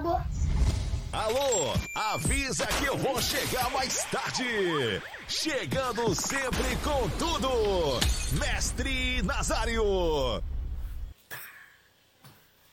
acabou. Alô, avisa que eu vou chegar mais tarde. Chegando sempre com tudo. Mestre Nazário.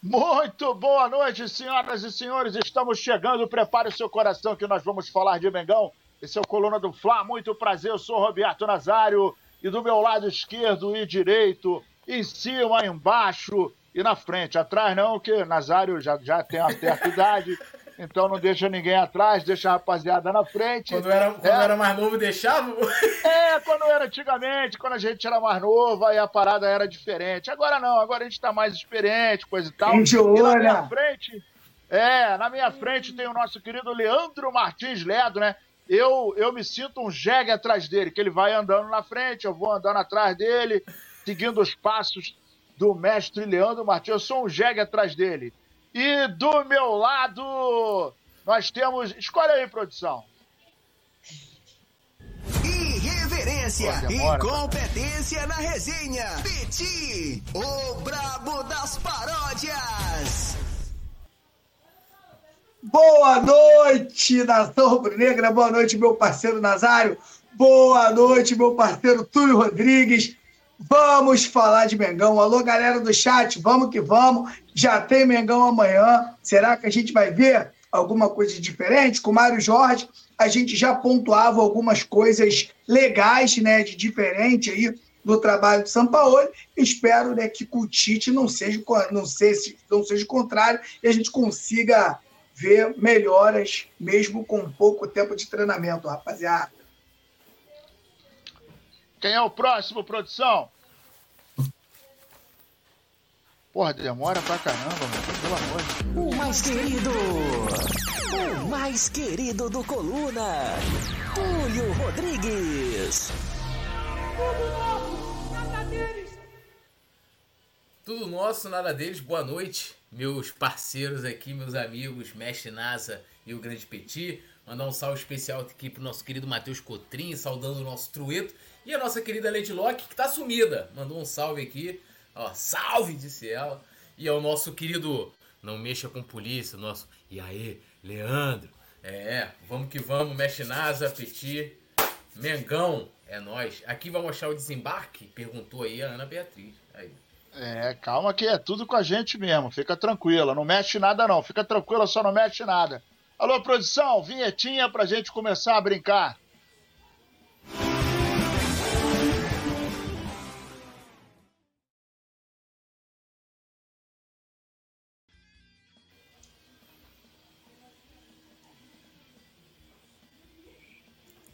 Muito boa noite, senhoras e senhores. Estamos chegando. Prepare o seu coração que nós vamos falar de Mengão. Esse é o Coluna do Fla. Muito prazer. Eu sou Roberto Nazário. E do meu lado esquerdo e direito, em cima, embaixo e na frente. Atrás não, que Nazário já, já tem uma certa idade. Então não deixa ninguém atrás, deixa a rapaziada na frente. Quando era, quando é. era mais novo, deixava? É, quando era antigamente, quando a gente era mais novo, aí a parada era diferente. Agora não, agora a gente tá mais experiente, coisa e tal. E na minha frente, é, na minha frente tem o nosso querido Leandro Martins Ledo, né? Eu, eu me sinto um jegue atrás dele, que ele vai andando na frente, eu vou andando atrás dele, seguindo os passos do mestre Leandro Martins. Eu sou um jegue atrás dele. E do meu lado, nós temos. Escolhe aí, produção. Irreverência e competência na resenha. Peti, o brabo das paródias. Boa noite, nação rubro-negra. Boa noite, meu parceiro Nazário. Boa noite, meu parceiro Túlio Rodrigues. Vamos falar de Mengão. Alô, galera do chat, vamos que vamos. Já tem Mengão amanhã. Será que a gente vai ver alguma coisa diferente? Com o Mário Jorge, a gente já pontuava algumas coisas legais, né, de diferente aí no trabalho de São Paulo. Espero né, que com o Tite não seja, não seja, não seja o contrário e a gente consiga ver melhoras, mesmo com pouco tempo de treinamento, rapaziada. Quem é o próximo, produção? Porra, demora pra caramba, mano. Pelo amor de Deus. O mais querido. O mais querido do Coluna. Túlio Rodrigues. Tudo nosso, nada deles. Tudo nosso, nada deles. Boa noite, meus parceiros aqui, meus amigos, Mestre Nasa e o Grande Petit. Mandar um salve especial aqui pro nosso querido Matheus Cotrim, saudando o nosso trueto. E a nossa querida Lady Locke, que tá sumida. Mandou um salve aqui. Ó, salve, disse ela. E ao nosso querido Não Mexa com Polícia, nosso. E aí, Leandro? É, vamos que vamos, mexe NASA, Petit. Mengão, é nós. Aqui vai mostrar o desembarque? Perguntou aí a Ana Beatriz. Aí. É, calma que é tudo com a gente mesmo. Fica tranquila, não mexe nada não. Fica tranquila, só não mexe nada. Alô, produção, vinhetinha pra gente começar a brincar.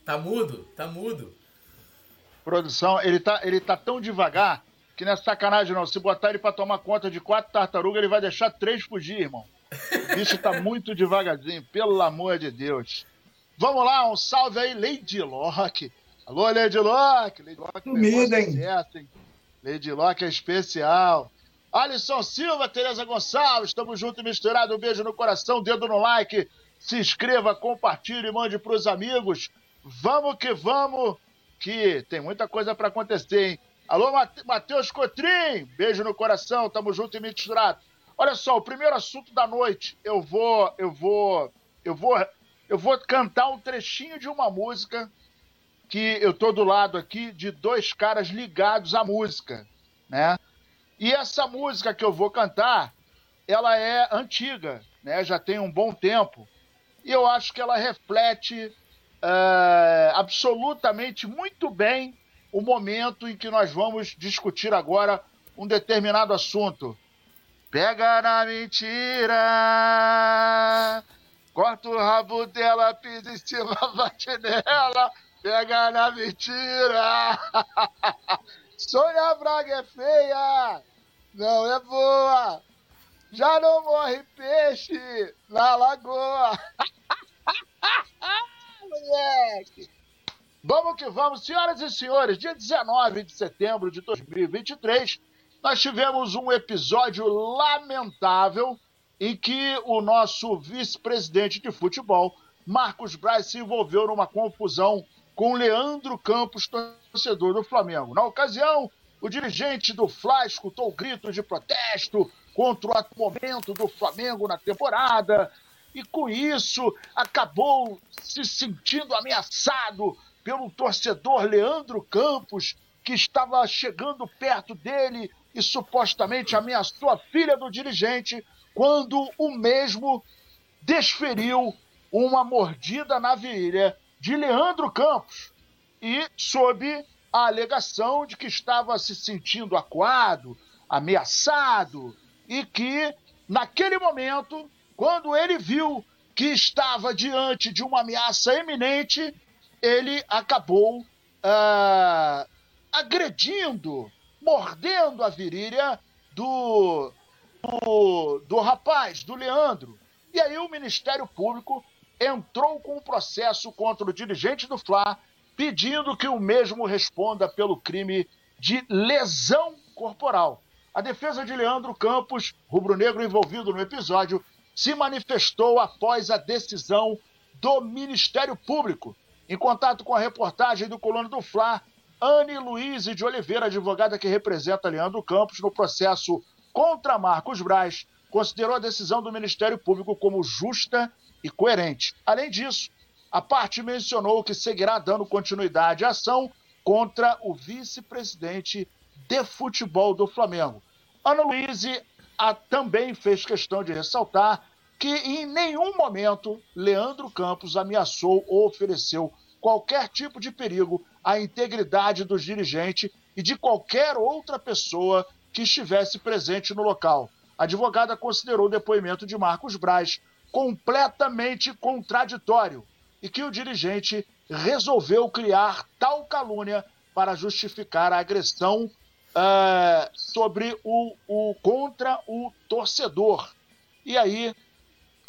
Tá mudo, tá mudo. Produção, ele tá, ele tá tão devagar que não é sacanagem não. Se botar ele pra tomar conta de quatro tartarugas, ele vai deixar três fugir, irmão. O bicho tá muito devagarzinho, pelo amor de Deus. Vamos lá, um salve aí, Lady Locke. Alô, Lady Locke. Lady Locke, Comida, hein? Certo, hein? Lady Locke é especial. Alisson Silva, Tereza Gonçalves, estamos juntos e misturados. Um beijo no coração, dedo no like. Se inscreva, compartilhe, mande pros amigos. Vamos que vamos, que tem muita coisa para acontecer, hein? Alô, Matheus Cotrim, beijo no coração, tamo junto e misturado. Olha só, o primeiro assunto da noite, eu vou, eu vou, eu vou, eu vou cantar um trechinho de uma música que eu tô do lado aqui de dois caras ligados à música, né? E essa música que eu vou cantar, ela é antiga, né? Já tem um bom tempo. E eu acho que ela reflete uh, absolutamente muito bem o momento em que nós vamos discutir agora um determinado assunto. Pega na mentira, corta o rabo dela, pisa em cima, bate nela, pega na mentira. Sônia Braga é feia, não é boa, já não morre peixe na lagoa. moleque! Vamos que vamos, senhoras e senhores, dia 19 de setembro de 2023, nós tivemos um episódio lamentável em que o nosso vice-presidente de futebol, Marcos Braz, se envolveu numa confusão com Leandro Campos, torcedor do Flamengo. Na ocasião, o dirigente do Fla escutou gritos de protesto contra o momento do Flamengo na temporada e com isso acabou se sentindo ameaçado pelo torcedor Leandro Campos, que estava chegando perto dele e supostamente ameaçou a filha do dirigente, quando o mesmo desferiu uma mordida na virilha de Leandro Campos e sob a alegação de que estava se sentindo acuado, ameaçado e que, naquele momento, quando ele viu que estava diante de uma ameaça eminente, ele acabou uh, agredindo, mordendo a virilha do, do, do rapaz, do Leandro. E aí o Ministério Público entrou com um processo contra o dirigente do Fla, pedindo que o mesmo responda pelo crime de lesão corporal. A defesa de Leandro Campos, rubro-negro envolvido no episódio, se manifestou após a decisão do Ministério Público. Em contato com a reportagem do Coluna do Fla, Anne Luiz de Oliveira, advogada que representa Leandro Campos no processo contra Marcos Braz, considerou a decisão do Ministério Público como justa e coerente. Além disso, a parte mencionou que seguirá dando continuidade à ação contra o vice-presidente de futebol do Flamengo. Ana Luiz também fez questão de ressaltar que em nenhum momento Leandro Campos ameaçou ou ofereceu qualquer tipo de perigo à integridade do dirigente e de qualquer outra pessoa que estivesse presente no local. A advogada considerou o depoimento de Marcos Braz completamente contraditório e que o dirigente resolveu criar tal calúnia para justificar a agressão uh, sobre o, o, contra o torcedor. E aí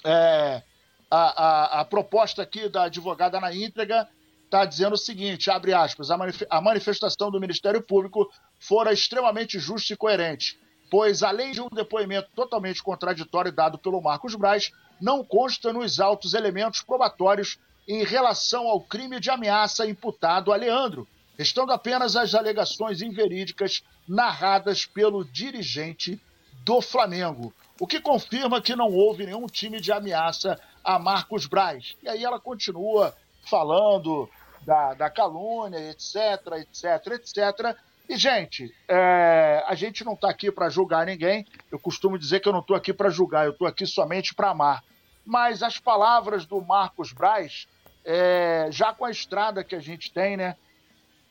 é, a, a, a, proposta aqui da advogada na íntegra está dizendo o seguinte, abre aspas, a, manif a manifestação do Ministério Público fora extremamente justa e coerente, pois além de um depoimento totalmente contraditório dado pelo Marcos Braz, não consta nos autos elementos probatórios em relação ao crime de ameaça imputado a Leandro, restando apenas as alegações inverídicas narradas pelo dirigente do Flamengo, o que confirma que não houve nenhum time de ameaça a Marcos Braz. E aí ela continua falando da, da calúnia, etc, etc, etc. E, gente, é, a gente não está aqui para julgar ninguém. Eu costumo dizer que eu não estou aqui para julgar, eu estou aqui somente para amar. Mas as palavras do Marcos Braz, é, já com a estrada que a gente tem, né?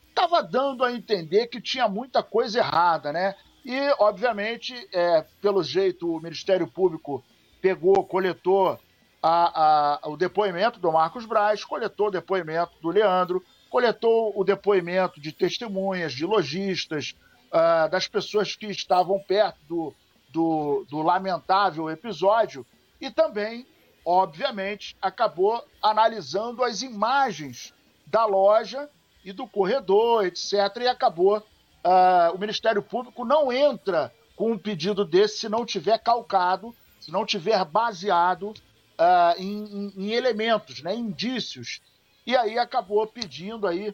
Estava dando a entender que tinha muita coisa errada, né? E, obviamente, é, pelo jeito, o Ministério Público pegou, coletou a, a, o depoimento do Marcos Braz, coletou o depoimento do Leandro, coletou o depoimento de testemunhas, de lojistas, uh, das pessoas que estavam perto do, do, do lamentável episódio e também, obviamente, acabou analisando as imagens da loja e do corredor, etc., e acabou. Uh, o Ministério Público não entra com um pedido desse se não tiver calcado, se não tiver baseado uh, em, em, elementos, né, indícios. E aí acabou pedindo aí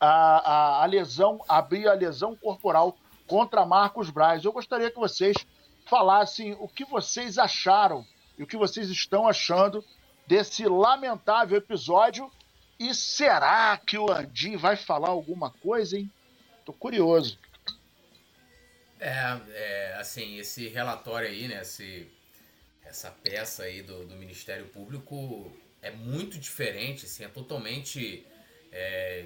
a, a, a lesão, abrir a lesão corporal contra Marcos Braz. Eu gostaria que vocês falassem o que vocês acharam e o que vocês estão achando desse lamentável episódio. E será que o Landim vai falar alguma coisa, hein? Tô curioso. É, é, assim, esse relatório aí, né, esse, essa peça aí do, do Ministério Público é muito diferente, assim, é totalmente é,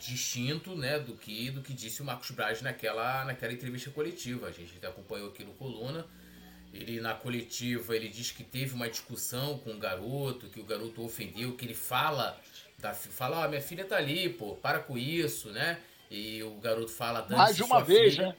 distinto né, do que do que disse o Marcos Braz naquela, naquela entrevista coletiva. A gente acompanhou aqui no Coluna. Ele na coletiva ele diz que teve uma discussão com o garoto, que o garoto ofendeu, que ele fala da fala, ah, minha filha tá ali, pô, para com isso, né? E o garoto fala mais de uma vez, filha. né?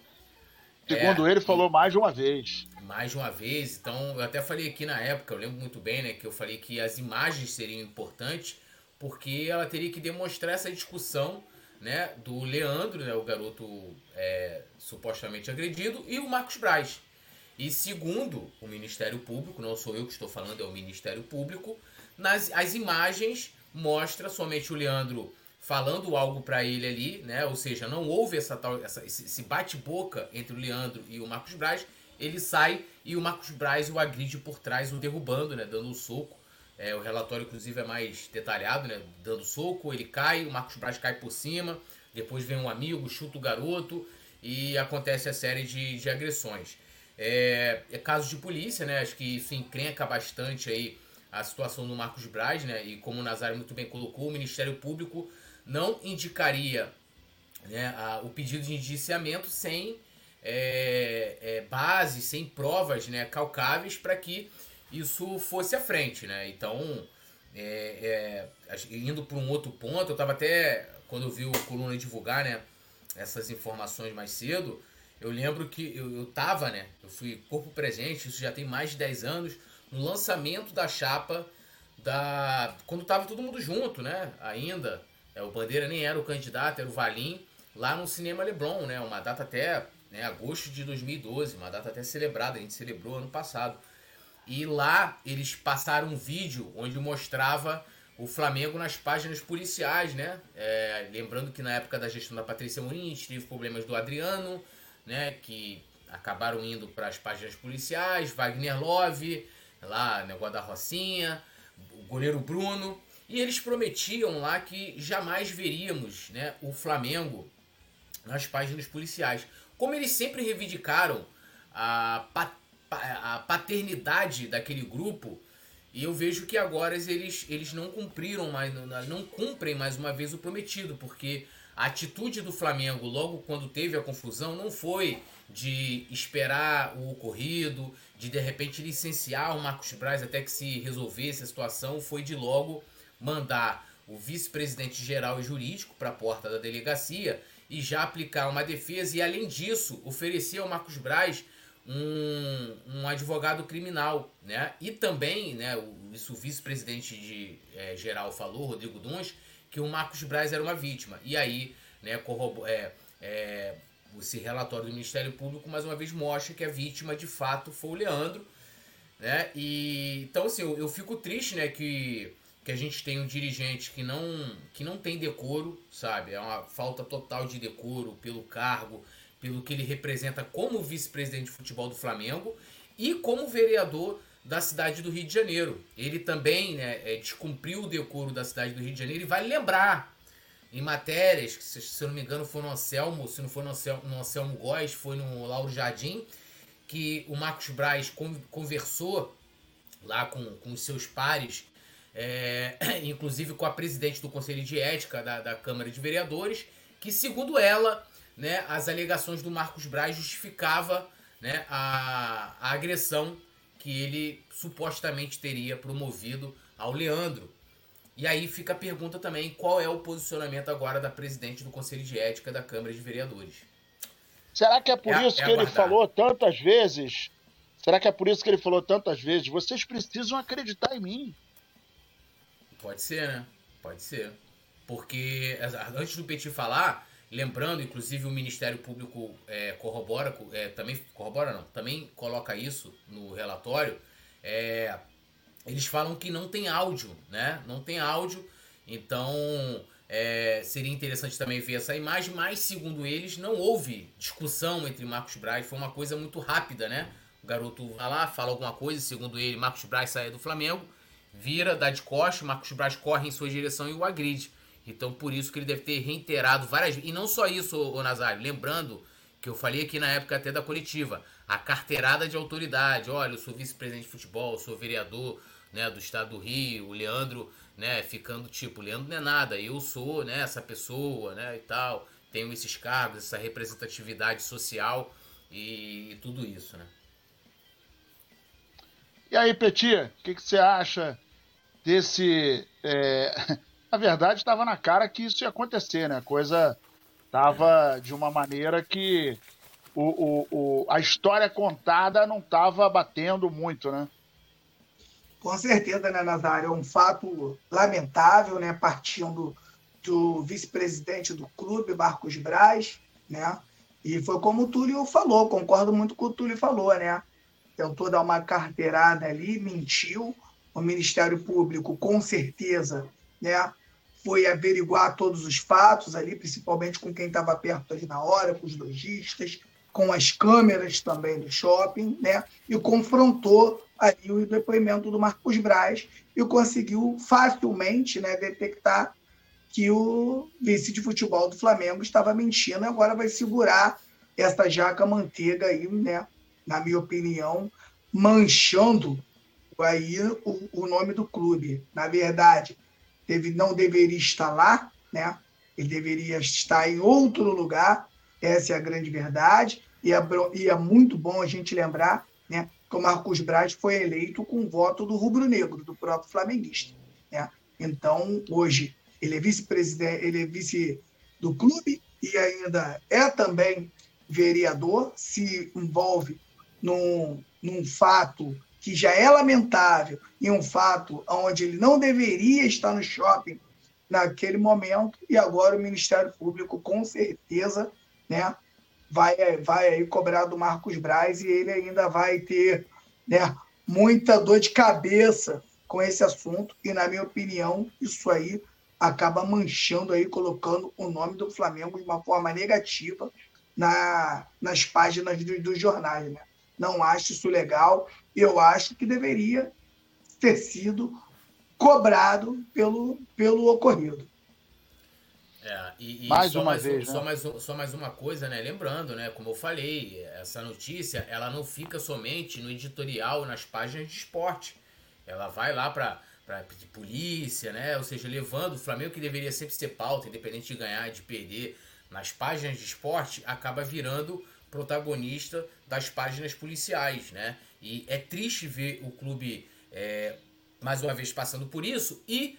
Segundo é, ele, falou mais de uma vez. Mais de uma vez. Então, eu até falei aqui na época, eu lembro muito bem, né? Que eu falei que as imagens seriam importantes, porque ela teria que demonstrar essa discussão, né? Do Leandro, né? O garoto é, supostamente agredido, e o Marcos Braz. E segundo o Ministério Público, não sou eu que estou falando, é o Ministério Público, nas, as imagens mostra somente o Leandro falando algo para ele ali, né? Ou seja, não houve essa tal, essa, esse bate-boca entre o Leandro e o Marcos Braz. ele sai e o Marcos Braz o agride por trás, o derrubando, né? Dando um soco. É, o relatório, inclusive, é mais detalhado, né? Dando soco, ele cai, o Marcos Braz cai por cima, depois vem um amigo, chuta o garoto e acontece a série de, de agressões. É, é caso de polícia, né? Acho que isso encrenca bastante aí a situação do Marcos Braz, né? E como o Nazário muito bem colocou, o Ministério Público não indicaria né, a, o pedido de indiciamento sem é, é, bases, sem provas né, calcáveis para que isso fosse à frente. Né? Então, é, é indo para um outro ponto, eu estava até, quando eu vi o Coluna divulgar né, essas informações mais cedo, eu lembro que eu, estava, né? Eu fui corpo presente, isso já tem mais de 10 anos, no lançamento da chapa da. Quando tava todo mundo junto, né? Ainda. É, o Bandeira nem era o candidato, era o Valim, lá no Cinema Leblon, né? Uma data até né, agosto de 2012, uma data até celebrada, a gente celebrou ano passado. E lá eles passaram um vídeo onde mostrava o Flamengo nas páginas policiais, né? É, lembrando que na época da gestão da Patrícia Muniz teve problemas do Adriano, né? Que acabaram indo para as páginas policiais, Wagner Love, lá, negócio da Rocinha, o goleiro Bruno. E eles prometiam lá que jamais veríamos né, o Flamengo nas páginas policiais. Como eles sempre reivindicaram a, a paternidade daquele grupo, e eu vejo que agora eles, eles não cumpriram mais, não cumprem mais uma vez o prometido, porque a atitude do Flamengo logo quando teve a confusão não foi de esperar o ocorrido, de de repente licenciar o Marcos Braz até que se resolvesse a situação, foi de logo mandar o vice-presidente geral e jurídico para a porta da delegacia e já aplicar uma defesa e, além disso, oferecer ao Marcos Braz um, um advogado criminal, né? E também, né, o, isso o vice-presidente de, é, geral falou, Rodrigo Duns, que o Marcos Braz era uma vítima. E aí, né, corrobo, é, é, esse relatório do Ministério Público mais uma vez mostra que a vítima de fato foi o Leandro, né? E então assim, eu, eu fico triste, né, que que a gente tem um dirigente que não, que não tem decoro, sabe? É uma falta total de decoro pelo cargo, pelo que ele representa como vice-presidente de futebol do Flamengo e como vereador da cidade do Rio de Janeiro. Ele também né, é, descumpriu o decoro da cidade do Rio de Janeiro e vai lembrar em matérias, que se, se eu não me engano foi no Anselmo, se não foi no Anselmo, no Anselmo Góes, foi no Lauro Jardim, que o Marcos Braz conversou lá com, com os seus pares é, inclusive com a presidente do Conselho de Ética da, da Câmara de Vereadores, que segundo ela, né, as alegações do Marcos Braz justificava né, a, a agressão que ele supostamente teria promovido ao Leandro. E aí fica a pergunta também, qual é o posicionamento agora da presidente do Conselho de Ética da Câmara de Vereadores? Será que é por é, isso é que ele falou tantas vezes? Será que é por isso que ele falou tantas vezes? Vocês precisam acreditar em mim. Pode ser, né? Pode ser. Porque antes do Petit falar, lembrando, inclusive o Ministério Público é, corrobora, é, também corrobora não, também coloca isso no relatório. É, eles falam que não tem áudio, né? Não tem áudio, então é, seria interessante também ver essa imagem, mas segundo eles não houve discussão entre Marcos Braz, foi uma coisa muito rápida, né? O garoto vai lá, fala alguma coisa, segundo ele, Marcos Braz sai do Flamengo vira, dá de costas, Marcos Braz corre em sua direção e o agride. Então por isso que ele deve ter reiterado várias vezes. E não só isso, o Nazário, lembrando que eu falei aqui na época até da coletiva, a carteirada de autoridade. Olha, eu sou vice-presidente de futebol, sou vereador né, do estado do Rio, o Leandro, né, ficando tipo, Leandro não é nada, eu sou né, essa pessoa, né, e tal, tenho esses cargos, essa representatividade social e, e tudo isso, né. E aí, Petit, o que, que, você acha desse. É... Na verdade, estava na cara que isso ia acontecer, né? A coisa estava de uma maneira que o, o, o, a história contada não estava batendo muito, né? Com certeza, né, Nazário? É um fato lamentável, né? Partindo do vice-presidente do clube, Marcos Braz, né? E foi como o Túlio falou, concordo muito com o Túlio falou, né? Tentou dar uma carteirada ali, mentiu. O Ministério Público, com certeza, né, foi averiguar todos os fatos ali, principalmente com quem estava perto ali na hora, com os lojistas, com as câmeras também do shopping, né? E confrontou ali o depoimento do Marcos Braz e conseguiu facilmente, né, detectar que o vice de futebol do Flamengo estava mentindo e agora vai segurar essa jaca manteiga aí, né? Na minha opinião, manchando aí o, o nome do clube. Na verdade, teve, não deveria estar lá, né? Ele deveria estar em outro lugar. Essa é a grande verdade. E é, e é muito bom a gente lembrar né, que o Marcos Braz foi eleito com o voto do rubro-negro, do próprio flamenguista. Né? Então, hoje, ele é vice-presidente, ele é vice do clube e ainda é também vereador, se envolve num, num fato que já é lamentável e um fato onde ele não deveria estar no shopping naquele momento e agora o Ministério Público com certeza, né, vai vai aí cobrar do Marcos Braz e ele ainda vai ter, né, muita dor de cabeça com esse assunto e na minha opinião isso aí acaba manchando aí colocando o nome do Flamengo de uma forma negativa na, nas páginas dos, dos jornais, né? Não acho isso legal. Eu acho que deveria ter sido cobrado pelo, pelo ocorrido. É, e, e mais uma mais, vez, só, né? mais, só mais uma coisa, né? Lembrando, né? Como eu falei, essa notícia ela não fica somente no editorial, nas páginas de esporte. Ela vai lá para para polícia, né? Ou seja, levando o Flamengo que deveria sempre ser pauta, independente de ganhar, de perder, nas páginas de esporte, acaba virando protagonista das páginas policiais, né? E é triste ver o clube é, mais uma vez passando por isso e,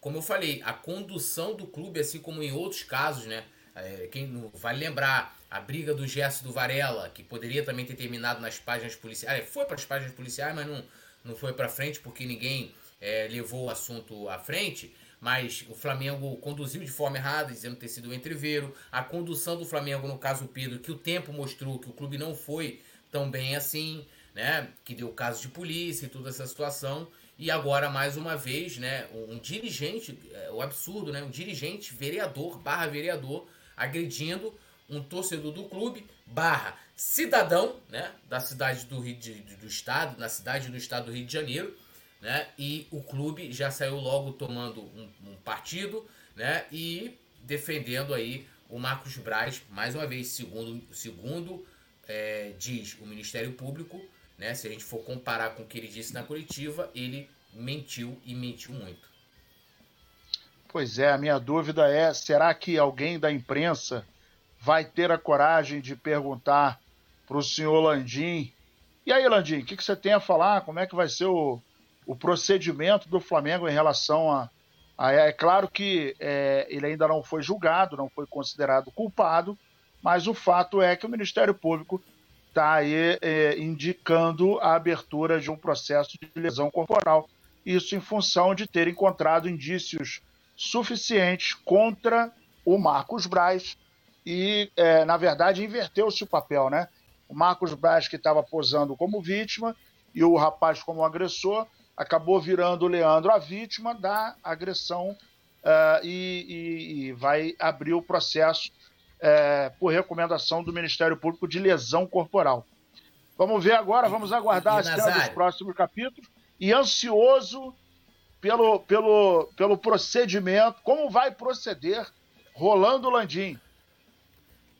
como eu falei, a condução do clube, assim como em outros casos, né? É, quem não vai lembrar a briga do Gerson do Varela, que poderia também ter terminado nas páginas policiais, é, foi para as páginas policiais, mas não, não foi para frente porque ninguém é, levou o assunto à frente mas o Flamengo conduziu de forma errada, dizendo ter sido o entreveiro. A condução do Flamengo, no caso Pedro, que o tempo mostrou que o clube não foi tão bem assim, né? Que deu caso de polícia e toda essa situação. E agora, mais uma vez, né? Um dirigente, é, o absurdo, né? Um dirigente, vereador, barra vereador, agredindo um torcedor do clube, barra cidadão, né? Da cidade do Rio de, do Estado, na cidade do Estado do Rio de Janeiro né? E o clube já saiu logo tomando um, um partido, né? E defendendo aí o Marcos Braz, mais uma vez, segundo, segundo é, diz o Ministério Público, né? Se a gente for comparar com o que ele disse na coletiva, ele mentiu e mentiu muito. Pois é, a minha dúvida é: será que alguém da imprensa vai ter a coragem de perguntar para o senhor Landim? E aí, Landim, o que, que, você tem a falar? Como é que vai ser o, o procedimento do Flamengo em relação a. a é claro que é, ele ainda não foi julgado, não foi considerado culpado, mas o fato é que o Ministério Público está aí é, indicando a abertura de um processo de lesão corporal. Isso em função de ter encontrado indícios suficientes contra o Marcos Braz e, é, na verdade, inverteu-se o papel, né? O Marcos Braz, que estava posando como vítima, e o rapaz como agressor, acabou virando o Leandro a vítima da agressão uh, e, e, e, vai abrir o processo uh, por recomendação do Ministério Público de lesão corporal. Vamos ver agora, vamos aguardar as cenas dos próximos capítulos e ansioso pelo, pelo, pelo procedimento, como vai proceder Rolando Landim.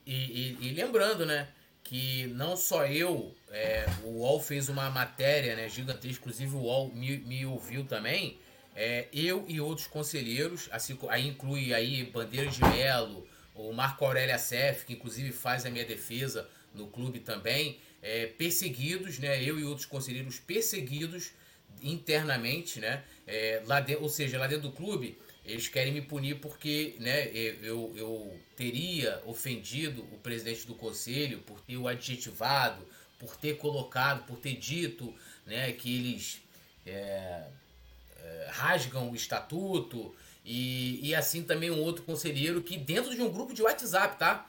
E, e, e lembrando, né, que não só eu é, o UOL fez uma matéria né, gigantesca, inclusive o UOL me, me ouviu também. É, eu e outros conselheiros, assim, aí inclui aí Bandeira de Melo, o Marco Aurélio Acef, que inclusive faz a minha defesa no clube também, é, perseguidos, né, eu e outros conselheiros perseguidos internamente, né, é, lá de, ou seja, lá dentro do clube, eles querem me punir porque né, eu, eu teria ofendido o presidente do conselho por ter o adjetivado, por ter colocado, por ter dito né, que eles é, é, rasgam o estatuto e, e assim também um outro conselheiro que dentro de um grupo de WhatsApp, tá?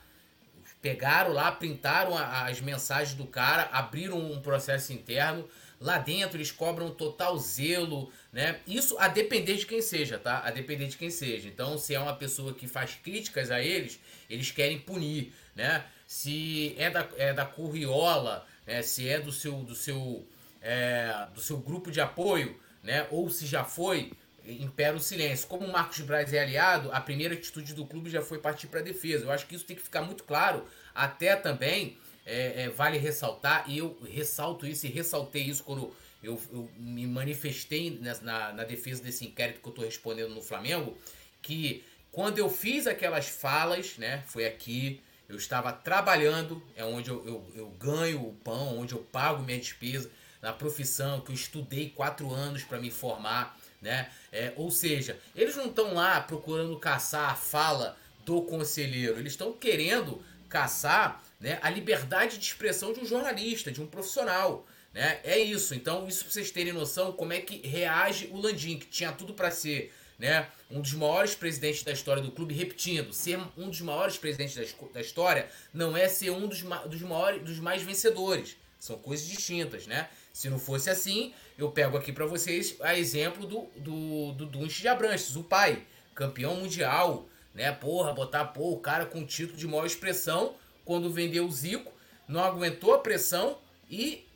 Pegaram lá, printaram as mensagens do cara, abriram um processo interno lá dentro eles cobram total zelo, né? Isso a depender de quem seja, tá? A depender de quem seja. Então, se é uma pessoa que faz críticas a eles, eles querem punir, né? Se é da, é da curriola, né? se é do seu, do seu, é, do seu grupo de apoio, né? Ou se já foi, impera o silêncio. Como o Marcos Braz é aliado, a primeira atitude do clube já foi partir para a defesa. Eu acho que isso tem que ficar muito claro, até também é, é, vale ressaltar, e eu ressalto isso e ressaltei isso quando eu, eu me manifestei na, na, na, defesa desse inquérito que eu estou respondendo no Flamengo, que quando eu fiz aquelas falas, né, foi aqui, eu estava trabalhando, é onde eu, eu, eu ganho o pão, onde eu pago minha despesa, na profissão que eu estudei quatro anos para me formar, né? É, ou seja, eles não estão lá procurando caçar a fala do conselheiro, eles estão querendo caçar né, a liberdade de expressão de um jornalista, de um profissional. Né? É isso. Então, isso para vocês terem noção como é que reage o Landim, que tinha tudo para ser né, um dos maiores presidentes da história do clube, repetindo, ser um dos maiores presidentes da, da história não é ser um dos, dos maiores, dos mais vencedores. São coisas distintas, né? Se não fosse assim, eu pego aqui para vocês a exemplo do, do, do Dunst de Abranches, o pai, campeão mundial, né? Porra, botar pô, o cara com título de maior expressão quando vendeu o Zico, não aguentou a pressão e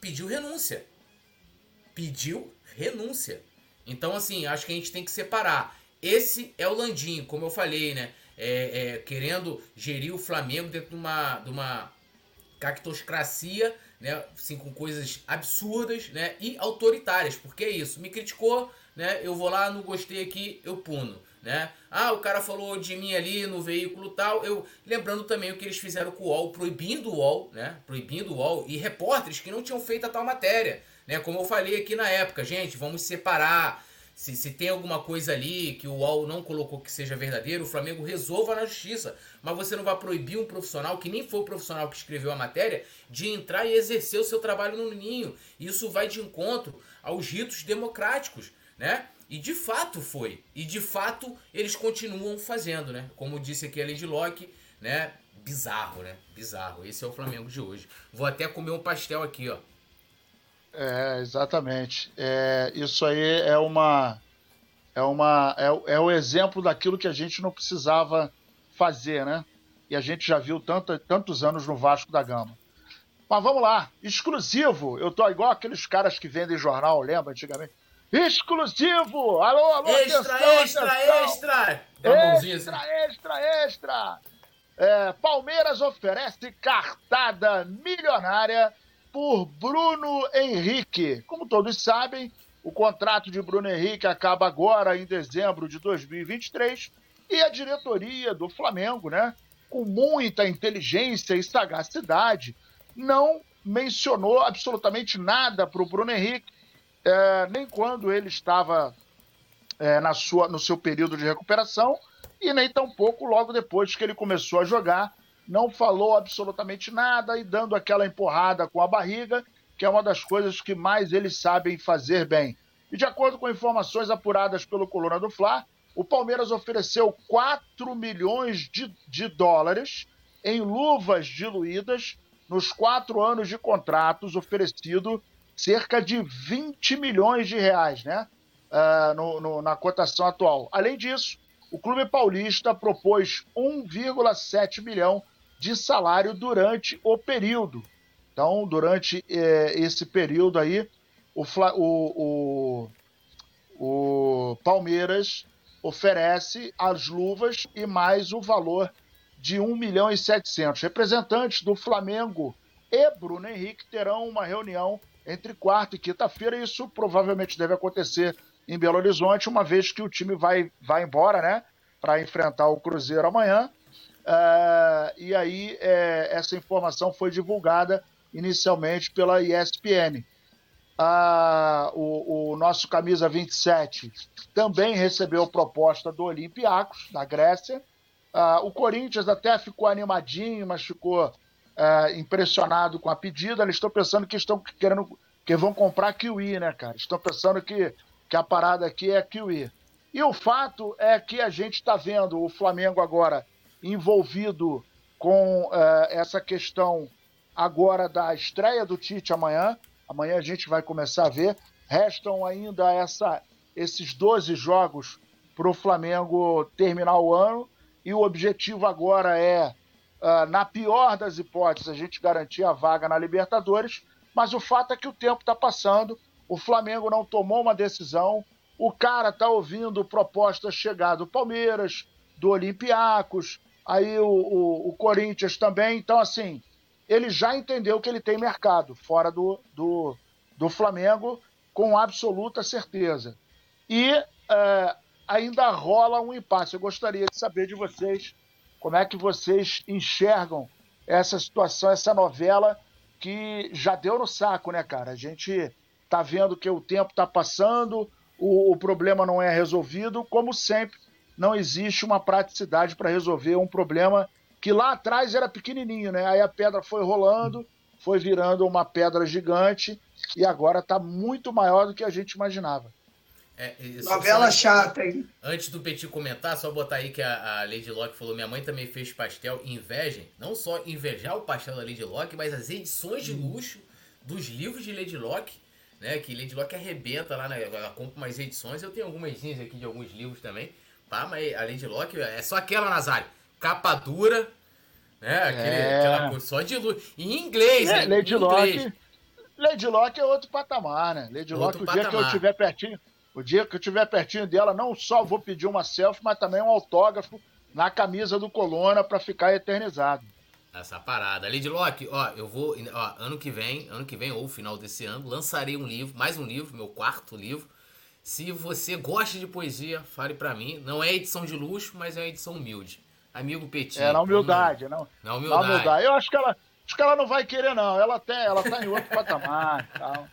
pediu renúncia. Pediu renúncia. Então, assim, acho que a gente tem que separar. Esse é o Landim, como eu falei, né? É, é, querendo gerir o Flamengo dentro de uma, de uma cactoscracia, né? Assim, com coisas absurdas, né? E autoritárias, porque é isso. Me criticou, né? Eu vou lá, não gostei aqui, eu puno né? Ah, o cara falou de mim ali no veículo tal. Eu lembrando também o que eles fizeram com o UOL, proibindo o UOL, né? Proibindo o UOL e repórteres que não tinham feito a tal matéria, né? Como eu falei aqui na época, gente, vamos separar. Se, se tem alguma coisa ali que o UOL não colocou que seja verdadeiro, o Flamengo resolva na justiça. Mas você não vai proibir um profissional, que nem foi o profissional que escreveu a matéria, de entrar e exercer o seu trabalho no ninho. Isso vai de encontro aos ritos democráticos, né? E de fato foi. E de fato eles continuam fazendo, né? Como disse aqui a Lady Locke, né? Bizarro, né? Bizarro. Esse é o Flamengo de hoje. Vou até comer um pastel aqui, ó. É, exatamente. É, isso aí é uma. É, uma é, é o exemplo daquilo que a gente não precisava fazer, né? E a gente já viu tanto, tantos anos no Vasco da Gama. Mas vamos lá, exclusivo. Eu tô igual aqueles caras que vendem jornal, lembra antigamente? Exclusivo! Alô, alô, extra, atenção, extra, atenção. extra! Extra, extra, extra! É, Palmeiras oferece cartada milionária por Bruno Henrique. Como todos sabem, o contrato de Bruno Henrique acaba agora em dezembro de 2023 e a diretoria do Flamengo, né, com muita inteligência e sagacidade, não mencionou absolutamente nada para o Bruno Henrique é, nem quando ele estava é, na sua, no seu período de recuperação e nem tampouco logo depois que ele começou a jogar. Não falou absolutamente nada e dando aquela empurrada com a barriga, que é uma das coisas que mais eles sabem fazer bem. E de acordo com informações apuradas pelo Coluna do Fla, o Palmeiras ofereceu 4 milhões de, de dólares em luvas diluídas nos quatro anos de contratos oferecido cerca de 20 milhões de reais, né? Uh, no, no, na cotação atual. Além disso, o Clube Paulista propôs 1,7 milhão de salário durante o período. Então, durante eh, esse período aí, o, o, o, o Palmeiras oferece as luvas e mais o valor de 1 milhão e 700. Representantes do Flamengo e Bruno Henrique terão uma reunião entre quarta e quinta-feira. Isso provavelmente deve acontecer em Belo Horizonte, uma vez que o time vai, vai embora, né? Para enfrentar o Cruzeiro amanhã. Uh, e aí, é, essa informação foi divulgada inicialmente pela ESPN. Uh, ah, o, o, nosso camisa 27 também recebeu proposta do Olympiacos, da Grécia. Uh, o Corinthians até ficou animadinho, mas ficou impressionado com a pedida, eles estão pensando que estão querendo que vão comprar Kiwi, né, cara? Estão pensando que, que a parada aqui é Kiwi. E o fato é que a gente está vendo o Flamengo agora envolvido com é, essa questão agora da estreia do Tite amanhã. Amanhã a gente vai começar a ver. Restam ainda essa, esses 12 jogos para o Flamengo terminar o ano. E o objetivo agora é, uh, na pior das hipóteses, a gente garantir a vaga na Libertadores. Mas o fato é que o tempo está passando, o Flamengo não tomou uma decisão, o cara está ouvindo propostas chegar do Palmeiras, do Olympiacos, aí o, o, o, Corinthians também. Então, assim, ele já entendeu que ele tem mercado fora do, do, do Flamengo, com absoluta certeza. E é, ainda rola um impasse. Eu gostaria de saber de vocês como é que vocês enxergam essa situação, essa novela que já deu no saco, né, cara? A gente tá vendo que o tempo tá passando, o, o problema não é resolvido, como sempre, não existe uma praticidade para resolver um problema que lá atrás era pequenininho, né? Aí a pedra foi rolando, foi virando uma pedra gigante e agora está muito maior do que a gente imaginava. É, Novela chata, hein? Antes do Petit comentar, só botar aí que a, a Lady Locke falou: minha mãe também fez pastel. Invejem, não só invejar o pastel da Lady Locke, mas as edições de luxo dos livros de Lady Locke, né? Que Lady Locke arrebenta lá, né? Ela compra umas edições. Eu tenho algumas aqui de alguns livros também. Pá, mas a Lady Locke é só aquela, Nazário. Capa dura, né? Aquele, é. Aquela só de luz. Em inglês, é, né? Lady Locke. Lady Locke é outro patamar, né? Lady Locke, o patamar. dia que eu estiver pertinho, o dia que eu estiver pertinho dela, não só vou pedir uma selfie, mas também um autógrafo na camisa do Coluna para ficar eternizado. Essa parada. Lady Locke, ó, eu vou, ó, ano que vem, ano que vem ou final desse ano, lançarei um livro, mais um livro, meu quarto livro, se você gosta de poesia, fale para mim. Não é edição de luxo, mas é edição humilde. Amigo Petit. É, na humildade, não. Na humildade. Na humildade. Eu acho que ela, acho que ela não vai querer, não. Ela tem, ela tá em outro patamar tal.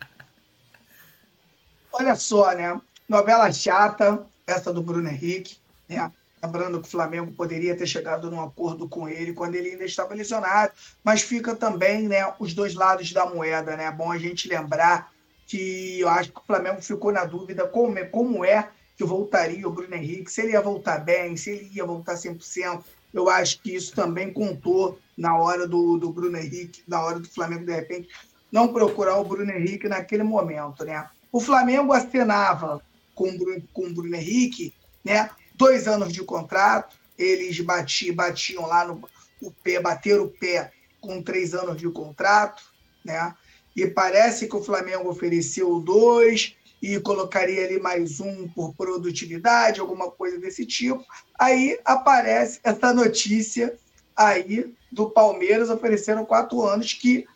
Olha só, né? Novela chata, essa do Bruno Henrique, né? Lembrando que o Flamengo poderia ter chegado num acordo com ele quando ele ainda estava lesionado, mas fica também, né, os dois lados da moeda, né? É bom a gente lembrar que eu acho que o Flamengo ficou na dúvida como é, como é que voltaria o Bruno Henrique, se ele ia voltar bem, se ele ia voltar 100%. Eu acho que isso também contou na hora do, do Bruno Henrique, na hora do Flamengo, de repente, não procurar o Bruno Henrique naquele momento. Né? O Flamengo acenava com, com o Bruno Henrique né? dois anos de contrato, eles batiam, batiam lá no o pé, bateram o pé com três anos de contrato, né? E parece que o Flamengo ofereceu dois e colocaria ali mais um por produtividade, alguma coisa desse tipo. Aí aparece essa notícia aí do Palmeiras oferecendo quatro anos, que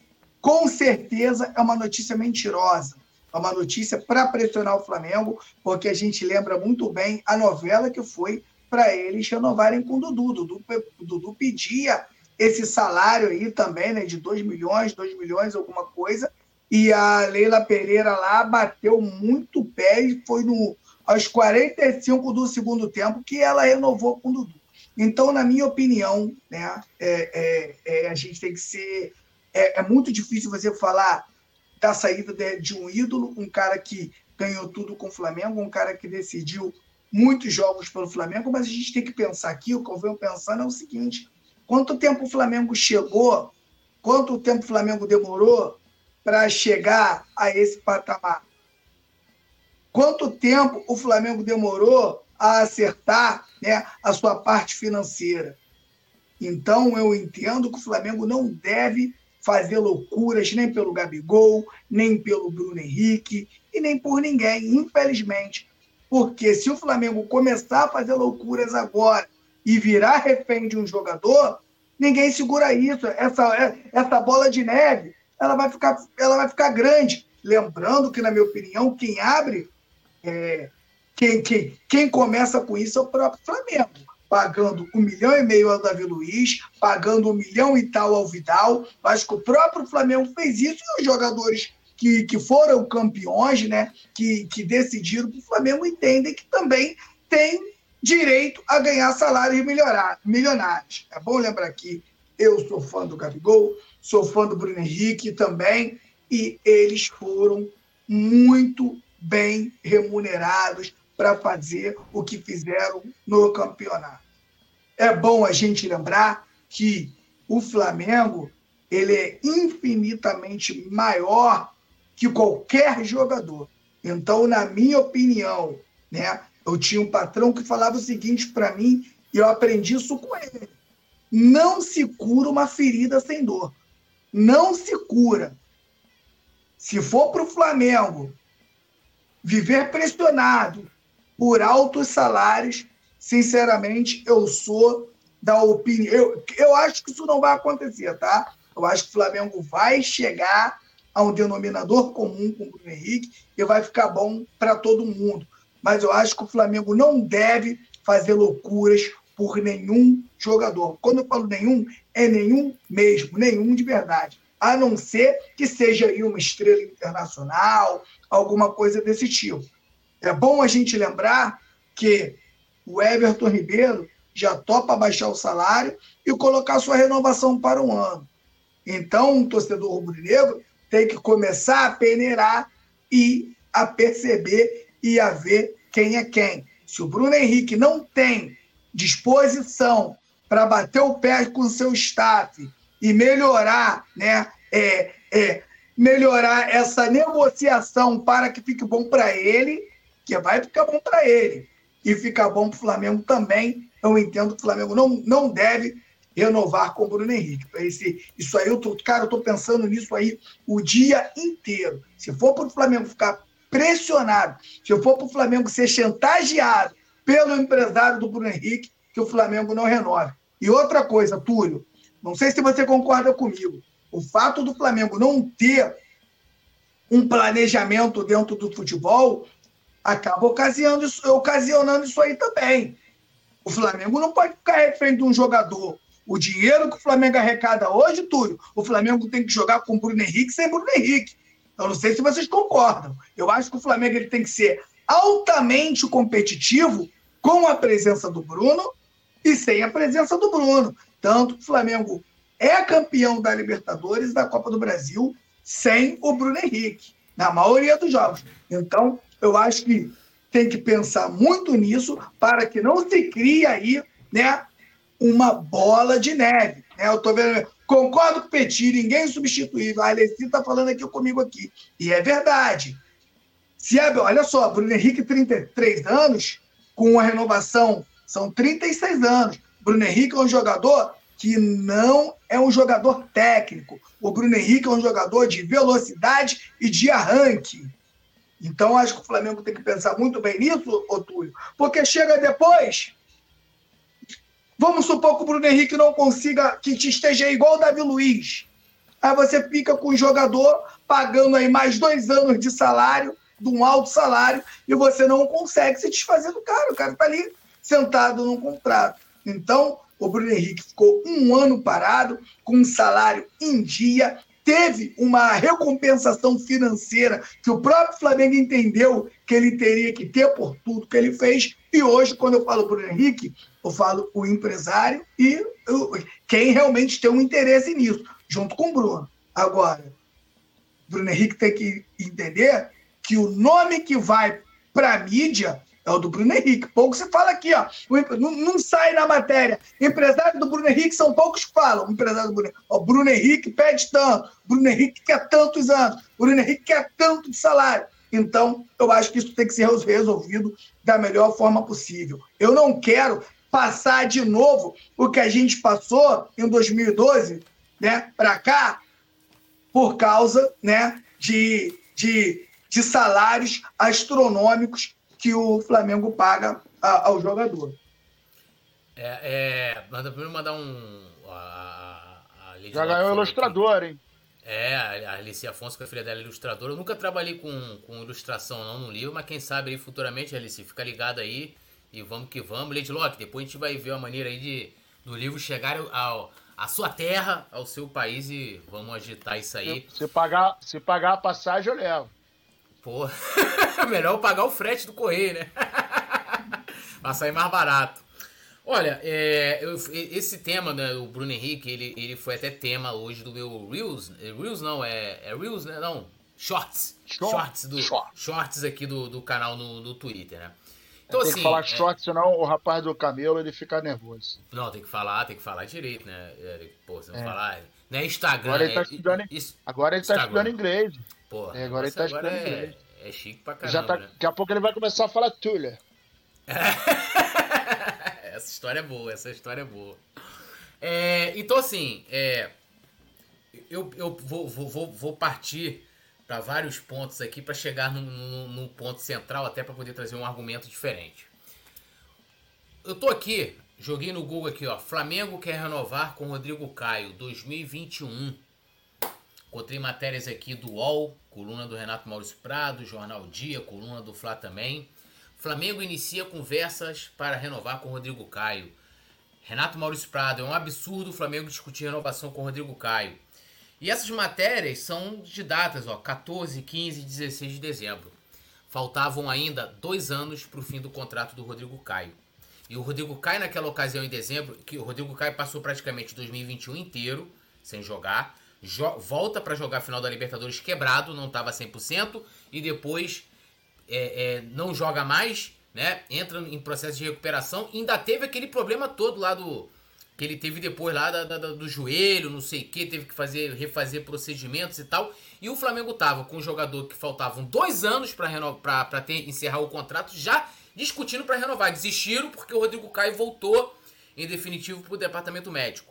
com certeza é uma notícia mentirosa. É uma notícia para pressionar o Flamengo, porque a gente lembra muito bem a novela que foi para eles renovarem com o Dudu. Dudu. Dudu pedia esse salário aí também, né, de 2 milhões, 2 milhões, alguma coisa, e a Leila Pereira lá bateu muito pé e foi no, aos 45 do segundo tempo que ela renovou com o Dudu. Então, na minha opinião, né, é, é, é, a gente tem que ser. É, é, muito difícil você falar da saída de, de um ídolo, um cara que ganhou tudo com o Flamengo, um cara que decidiu muitos jogos pelo Flamengo, mas a gente tem que pensar aqui, o que eu venho pensando é o seguinte: Quanto tempo o Flamengo chegou? Quanto tempo o Flamengo demorou para chegar a esse patamar? Quanto tempo o Flamengo demorou a acertar né, a sua parte financeira? Então, eu entendo que o Flamengo não deve fazer loucuras nem pelo Gabigol, nem pelo Bruno Henrique e nem por ninguém, infelizmente. Porque se o Flamengo começar a fazer loucuras agora e virar refém de um jogador, ninguém segura isso. Essa, essa bola de neve ela vai ficar, ela vai ficar grande. Lembrando que, na minha opinião, quem abre, é, quem, quem, quem começa com isso é o próprio Flamengo, pagando um milhão e meio ao Davi Luiz, pagando um milhão e tal ao Vidal. Acho que o próprio Flamengo fez isso e os jogadores que, que foram campeões, né, que, que decidiram o Flamengo entendem que também tem direito a ganhar salários milionários. É bom lembrar aqui, eu sou fã do Gabigol, sou fã do Bruno Henrique também, e eles foram muito bem remunerados para fazer o que fizeram no campeonato. É bom a gente lembrar que o Flamengo ele é infinitamente maior que qualquer jogador. Então, na minha opinião, né, eu tinha um patrão que falava o seguinte para mim, e eu aprendi isso com ele. Não se cura uma ferida sem dor. Não se cura. Se for para o Flamengo viver pressionado por altos salários, sinceramente, eu sou da opinião. Eu, eu acho que isso não vai acontecer, tá? Eu acho que o Flamengo vai chegar a um denominador comum com o Bruno Henrique e vai ficar bom para todo mundo. Mas eu acho que o Flamengo não deve fazer loucuras por nenhum jogador. Quando eu falo nenhum, é nenhum mesmo, nenhum de verdade. A não ser que seja uma estrela internacional, alguma coisa desse tipo. É bom a gente lembrar que o Everton Ribeiro já topa baixar o salário e colocar sua renovação para um ano. Então, um torcedor rubro-negro tem que começar a peneirar e a perceber e a ver quem é quem. Se o Bruno Henrique não tem disposição para bater o pé com o seu staff e melhorar, né, é, é, melhorar essa negociação para que fique bom para ele, que vai ficar bom para ele e ficar bom para o Flamengo também. Eu entendo que o Flamengo não, não deve renovar com o Bruno Henrique. Esse, isso aí, eu tô, cara, eu tô pensando nisso aí o dia inteiro. Se for para o Flamengo ficar pressionado, se for para o Flamengo ser chantageado pelo empresário do Bruno Henrique, que o Flamengo não renove. E outra coisa, Túlio, não sei se você concorda comigo, o fato do Flamengo não ter um planejamento dentro do futebol acaba ocasionando isso, ocasionando isso aí também. O Flamengo não pode ficar refém de um jogador o dinheiro que o Flamengo arrecada hoje, Túlio, o Flamengo tem que jogar com Bruno Henrique sem Bruno Henrique. Eu não sei se vocês concordam. Eu acho que o Flamengo ele tem que ser altamente competitivo com a presença do Bruno e sem a presença do Bruno. Tanto que o Flamengo é campeão da Libertadores e da Copa do Brasil sem o Bruno Henrique, na maioria dos jogos. Então, eu acho que tem que pensar muito nisso para que não se crie aí né, uma bola de neve. Né? Eu tô vendo. Concordo com o Petit, ninguém substituível. A Alessi está falando aqui comigo aqui. E é verdade. Se é, olha só, Bruno Henrique, 33 anos, com uma renovação, são 36 anos. Bruno Henrique é um jogador que não é um jogador técnico. O Bruno Henrique é um jogador de velocidade e de arranque. Então, acho que o Flamengo tem que pensar muito bem nisso, Otúlio, porque chega depois Vamos supor que o Bruno Henrique não consiga, que esteja igual o Davi Luiz. Aí você fica com o jogador pagando aí mais dois anos de salário, de um alto salário, e você não consegue se desfazer do cara. O cara está ali sentado num contrato. Então, o Bruno Henrique ficou um ano parado, com um salário em dia, teve uma recompensação financeira que o próprio Flamengo entendeu que ele teria que ter por tudo que ele fez. E hoje, quando eu falo Bruno Henrique, eu falo o empresário e quem realmente tem um interesse nisso, junto com o Bruno. Agora, Bruno Henrique tem que entender que o nome que vai para a mídia é o do Bruno Henrique. Pouco se fala aqui, ó. Não, não, sai na matéria. Empresário do Bruno Henrique são poucos que falam. O empresário do Bruno Bruno Henrique pede tanto. Bruno Henrique quer tantos anos. Bruno Henrique quer tanto de salário. Então, eu acho que isso tem que ser resolvido da melhor forma possível. Eu não quero passar de novo o que a gente passou em 2012, né, para cá, por causa, né, de, de, de salários astronômicos que o Flamengo paga a, ao jogador. É, é, manda primeiro mandar um. A, a Já ganhou ilustrador, hein? É, a Alice Afonso, que é filha dela, é ilustradora. Eu nunca trabalhei com, com ilustração não no livro, mas quem sabe aí futuramente, Alice, fica ligado aí e vamos que vamos. Lady Locke, depois a gente vai ver a maneira aí de, do livro chegar ao, à sua terra, ao seu país e vamos agitar isso aí. Se, se pagar, se pagar a passagem, eu levo. Pô, melhor eu pagar o frete do correio, né? Vai sair mais barato. Olha, é, eu, esse tema, né, o Bruno Henrique, ele, ele foi até tema hoje do meu Reels. Reels não, é, é Reels, né? Não, Shorts. Shorts, do, shorts aqui do, do canal no, no Twitter, né? Então, tem assim, que falar é... short, senão o rapaz do camelo ele fica nervoso. Não, tem que falar, tem que falar direito, né? Pô, você não é. falar. Não é Instagram. Agora ele tá é estudando, isso, agora ele tá estudando inglês. Pô, É, agora ele tá agora é, inglês. é chique pra caramba, Já tá, né? Daqui a pouco ele vai começar a falar Tulha. essa história é boa, essa história é boa. É, então, assim, é, eu, eu vou, vou, vou, vou partir para vários pontos aqui para chegar num, num, num ponto central, até para poder trazer um argumento diferente. Eu tô aqui, joguei no Google aqui, ó. Flamengo quer renovar com Rodrigo Caio 2021. Encontrei matérias aqui do UOL, coluna do Renato Maurício Prado, Jornal Dia, coluna do Fla também. Flamengo inicia conversas para renovar com Rodrigo Caio. Renato Maurício Prado, é um absurdo o Flamengo discutir renovação com Rodrigo Caio. E essas matérias são de datas, ó, 14, 15 e 16 de dezembro. Faltavam ainda dois anos para o fim do contrato do Rodrigo Caio. E o Rodrigo Caio, naquela ocasião, em dezembro, que o Rodrigo Caio passou praticamente 2021 inteiro sem jogar, jo volta para jogar a final da Libertadores quebrado, não estava 100%, e depois é, é, não joga mais, né? Entra em processo de recuperação, ainda teve aquele problema todo lá do. que ele teve depois lá da, da, do joelho, não sei o que, teve que fazer, refazer procedimentos e tal. E o Flamengo tava com um jogador que faltavam dois anos para encerrar o contrato, já discutindo para renovar. Desistiram porque o Rodrigo Caio voltou em definitivo para o departamento médico.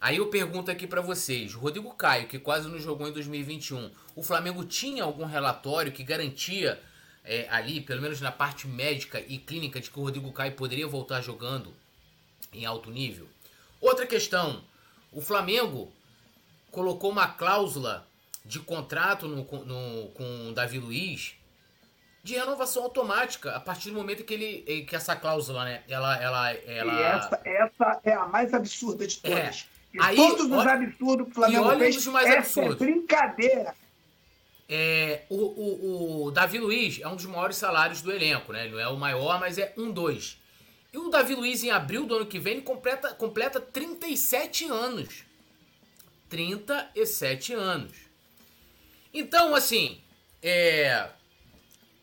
Aí eu pergunto aqui para vocês, Rodrigo Caio, que quase não jogou em 2021, o Flamengo tinha algum relatório que garantia é, ali, pelo menos na parte médica e clínica, de que o Rodrigo Caio poderia voltar jogando em alto nível? Outra questão, o Flamengo colocou uma cláusula de contrato no, no, com o Davi Luiz de renovação automática a partir do momento que ele que essa cláusula né ela ela ela e essa, essa é a mais absurda de todas é. Aí, todos os olha, absurdos que o Flamengo olha fez um mais essa absurdos. é brincadeira é, o, o, o Davi Luiz é um dos maiores salários do elenco, né? Ele não é o maior, mas é um dois. E o Davi Luiz, em abril do ano que vem, completa, completa 37 anos. 37 anos. Então, assim, é,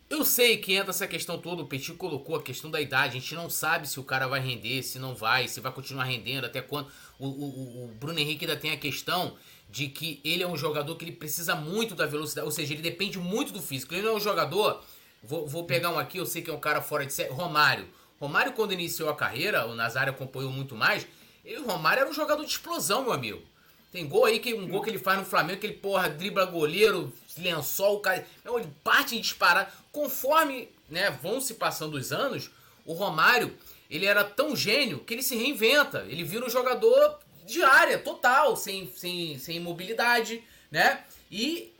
eu sei que entra essa questão toda, o Petit colocou a questão da idade, a gente não sabe se o cara vai render, se não vai, se vai continuar rendendo, até quando. O, o, o Bruno Henrique ainda tem a questão de que ele é um jogador que ele precisa muito da velocidade, ou seja, ele depende muito do físico. Ele não é um jogador, vou, vou pegar um aqui, eu sei que é um cara fora de série, Romário. Romário, quando iniciou a carreira, o Nazário acompanhou muito mais, o Romário era um jogador de explosão, meu amigo. Tem gol aí, que um gol que ele faz no Flamengo, que ele, porra, dribla goleiro, lençol, o cara. Ele parte em disparar. Conforme né, vão se passando os anos, o Romário, ele era tão gênio que ele se reinventa. Ele vira um jogador de área, total, sem, sem, sem mobilidade, né? E,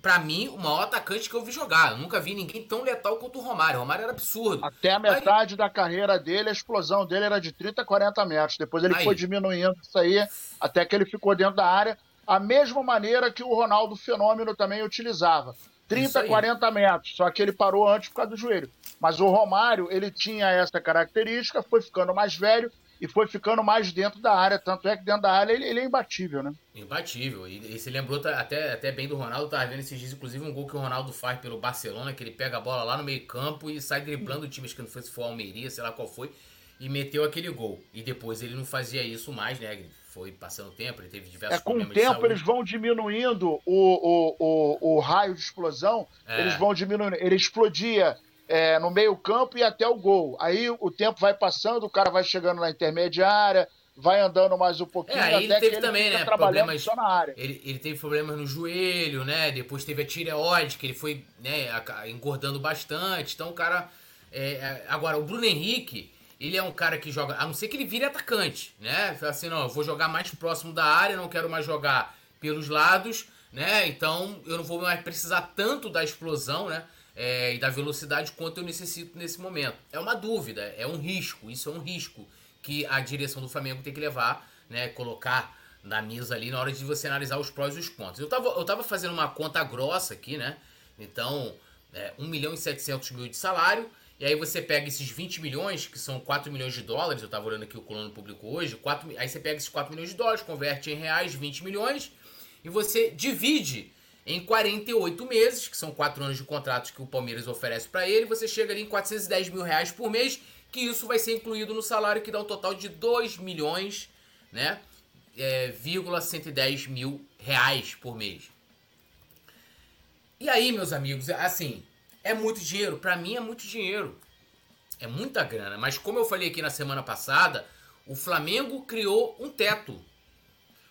pra mim, o maior atacante que eu vi jogar. Eu nunca vi ninguém tão letal quanto o Romário. O Romário era absurdo. Até a metade aí... da carreira dele, a explosão dele era de 30, 40 metros. Depois ele aí. foi diminuindo isso aí, até que ele ficou dentro da área. A mesma maneira que o Ronaldo Fenômeno também utilizava. 30, 40 metros, só que ele parou antes por causa do joelho. Mas o Romário, ele tinha essa característica, foi ficando mais velho e foi ficando mais dentro da área. Tanto é que dentro da área ele, ele é imbatível, né? Imbatível. E, e se lembrou até, até bem do Ronaldo, tava vendo esses dias, inclusive, um gol que o Ronaldo faz pelo Barcelona, que ele pega a bola lá no meio campo e sai driblando o time, acho que não foi se for Almeria, sei lá qual foi, e meteu aquele gol. E depois ele não fazia isso mais, né? Foi passando o tempo, ele teve diversos é, com o tempo eles vão diminuindo o, o, o, o raio de explosão, é. eles vão diminuindo. Ele explodia é, no meio campo e até o gol. Aí o tempo vai passando, o cara vai chegando na intermediária, vai andando mais um pouquinho. É, aí ele teve também, né? Problemas, só na área. Ele, ele teve problemas no joelho, né? Depois teve a tireoide, que ele foi né, engordando bastante. Então o cara. É, agora, o Bruno Henrique, ele é um cara que joga. A não ser que ele vire atacante, né? Assim, não, eu vou jogar mais próximo da área, não quero mais jogar pelos lados, né? Então eu não vou mais precisar tanto da explosão, né? É, e da velocidade quanto eu necessito nesse momento. É uma dúvida, é um risco, isso é um risco que a direção do Flamengo tem que levar, né? Colocar na mesa ali na hora de você analisar os prós e os contras. Eu tava, eu tava fazendo uma conta grossa aqui, né? Então, é, 1 milhão e 700 mil de salário. E aí você pega esses 20 milhões, que são 4 milhões de dólares, eu tava olhando aqui o colono público hoje, 4, aí você pega esses 4 milhões de dólares, converte em reais 20 milhões, e você divide em 48 meses, que são 4 anos de contratos que o Palmeiras oferece para ele, você chega ali em 410 mil reais por mês, que isso vai ser incluído no salário, que dá um total de 2 milhões, né, é, 110 mil reais por mês. E aí, meus amigos, assim, é muito dinheiro? Para mim é muito dinheiro. É muita grana. Mas como eu falei aqui na semana passada, o Flamengo criou um teto.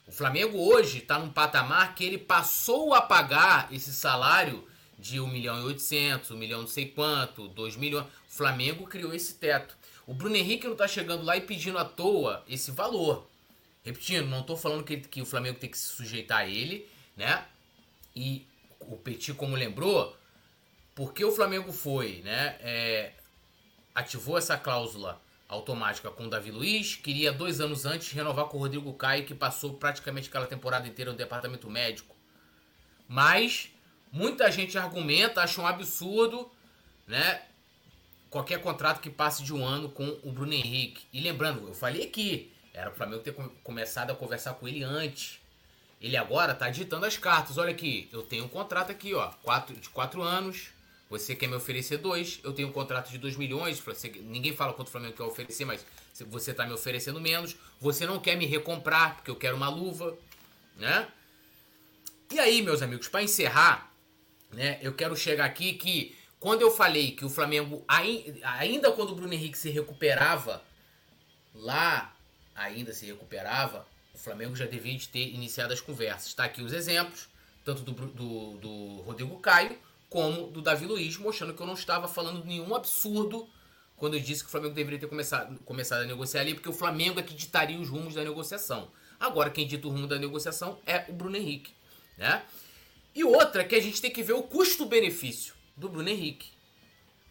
O Flamengo hoje está num patamar que ele passou a pagar esse salário de 1 milhão e 800, 1 milhão não sei quanto, 2 milhões. O Flamengo criou esse teto. O Bruno Henrique não está chegando lá e pedindo à toa esse valor. Repetindo, não estou falando que, que o Flamengo tem que se sujeitar a ele, né? E o Petit, como lembrou, porque o Flamengo foi, né? É, ativou essa cláusula automática com o Davi Luiz, queria dois anos antes renovar com o Rodrigo Caio, que passou praticamente aquela temporada inteira no departamento médico. Mas muita gente argumenta, acha um absurdo, né? Qualquer contrato que passe de um ano com o Bruno Henrique. E lembrando, eu falei aqui, era o Flamengo ter começado a conversar com ele antes. Ele agora tá ditando as cartas. Olha aqui, eu tenho um contrato aqui, ó, quatro, de quatro anos. Você quer me oferecer dois, eu tenho um contrato de 2 milhões. Você, ninguém fala quanto o Flamengo quer oferecer, mas você está me oferecendo menos. Você não quer me recomprar, porque eu quero uma luva, né? E aí, meus amigos, para encerrar, né, eu quero chegar aqui que quando eu falei que o Flamengo, ainda quando o Bruno Henrique se recuperava, lá ainda se recuperava, o Flamengo já devia ter iniciado as conversas. Está aqui os exemplos, tanto do, do, do Rodrigo Caio como do Davi Luiz, mostrando que eu não estava falando nenhum absurdo quando eu disse que o Flamengo deveria ter começado, começado a negociar ali, porque o Flamengo é que ditaria os rumos da negociação. Agora, quem dita o rumo da negociação é o Bruno Henrique. Né? E outra é que a gente tem que ver o custo-benefício do Bruno Henrique.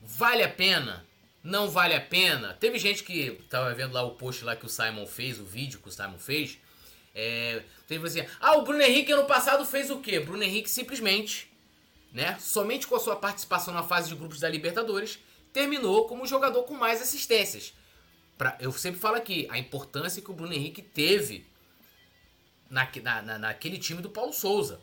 Vale a pena? Não vale a pena? Teve gente que estava vendo lá o post lá que o Simon fez, o vídeo que o Simon fez. É, teve assim, ah, o Bruno Henrique ano passado fez o quê? Bruno Henrique simplesmente né, somente com a sua participação na fase de grupos da Libertadores, terminou como o jogador com mais assistências. Pra, eu sempre falo aqui, a importância que o Bruno Henrique teve na, na, naquele time do Paulo Souza.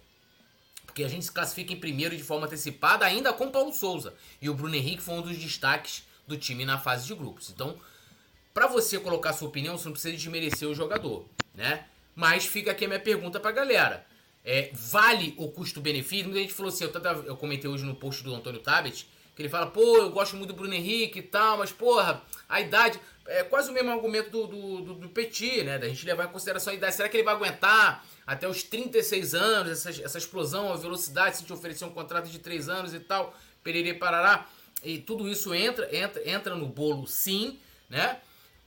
Porque a gente se classifica em primeiro de forma antecipada ainda com Paulo Souza. E o Bruno Henrique foi um dos destaques do time na fase de grupos. Então, para você colocar sua opinião, você não precisa desmerecer o jogador, né? Mas fica aqui a minha pergunta pra galera. É, vale o custo-benefício? Muita gente falou assim, eu, tava, eu comentei hoje no post do Antônio Tabet, que ele fala, pô, eu gosto muito do Bruno Henrique e tal, mas porra, a idade. É quase o mesmo argumento do, do, do, do Petit, né? Da gente levar em consideração a idade. Será que ele vai aguentar até os 36 anos, essa, essa explosão, a velocidade, se te oferecer um contrato de 3 anos e tal, pererê parará? E tudo isso entra, entra, entra no bolo, sim, né?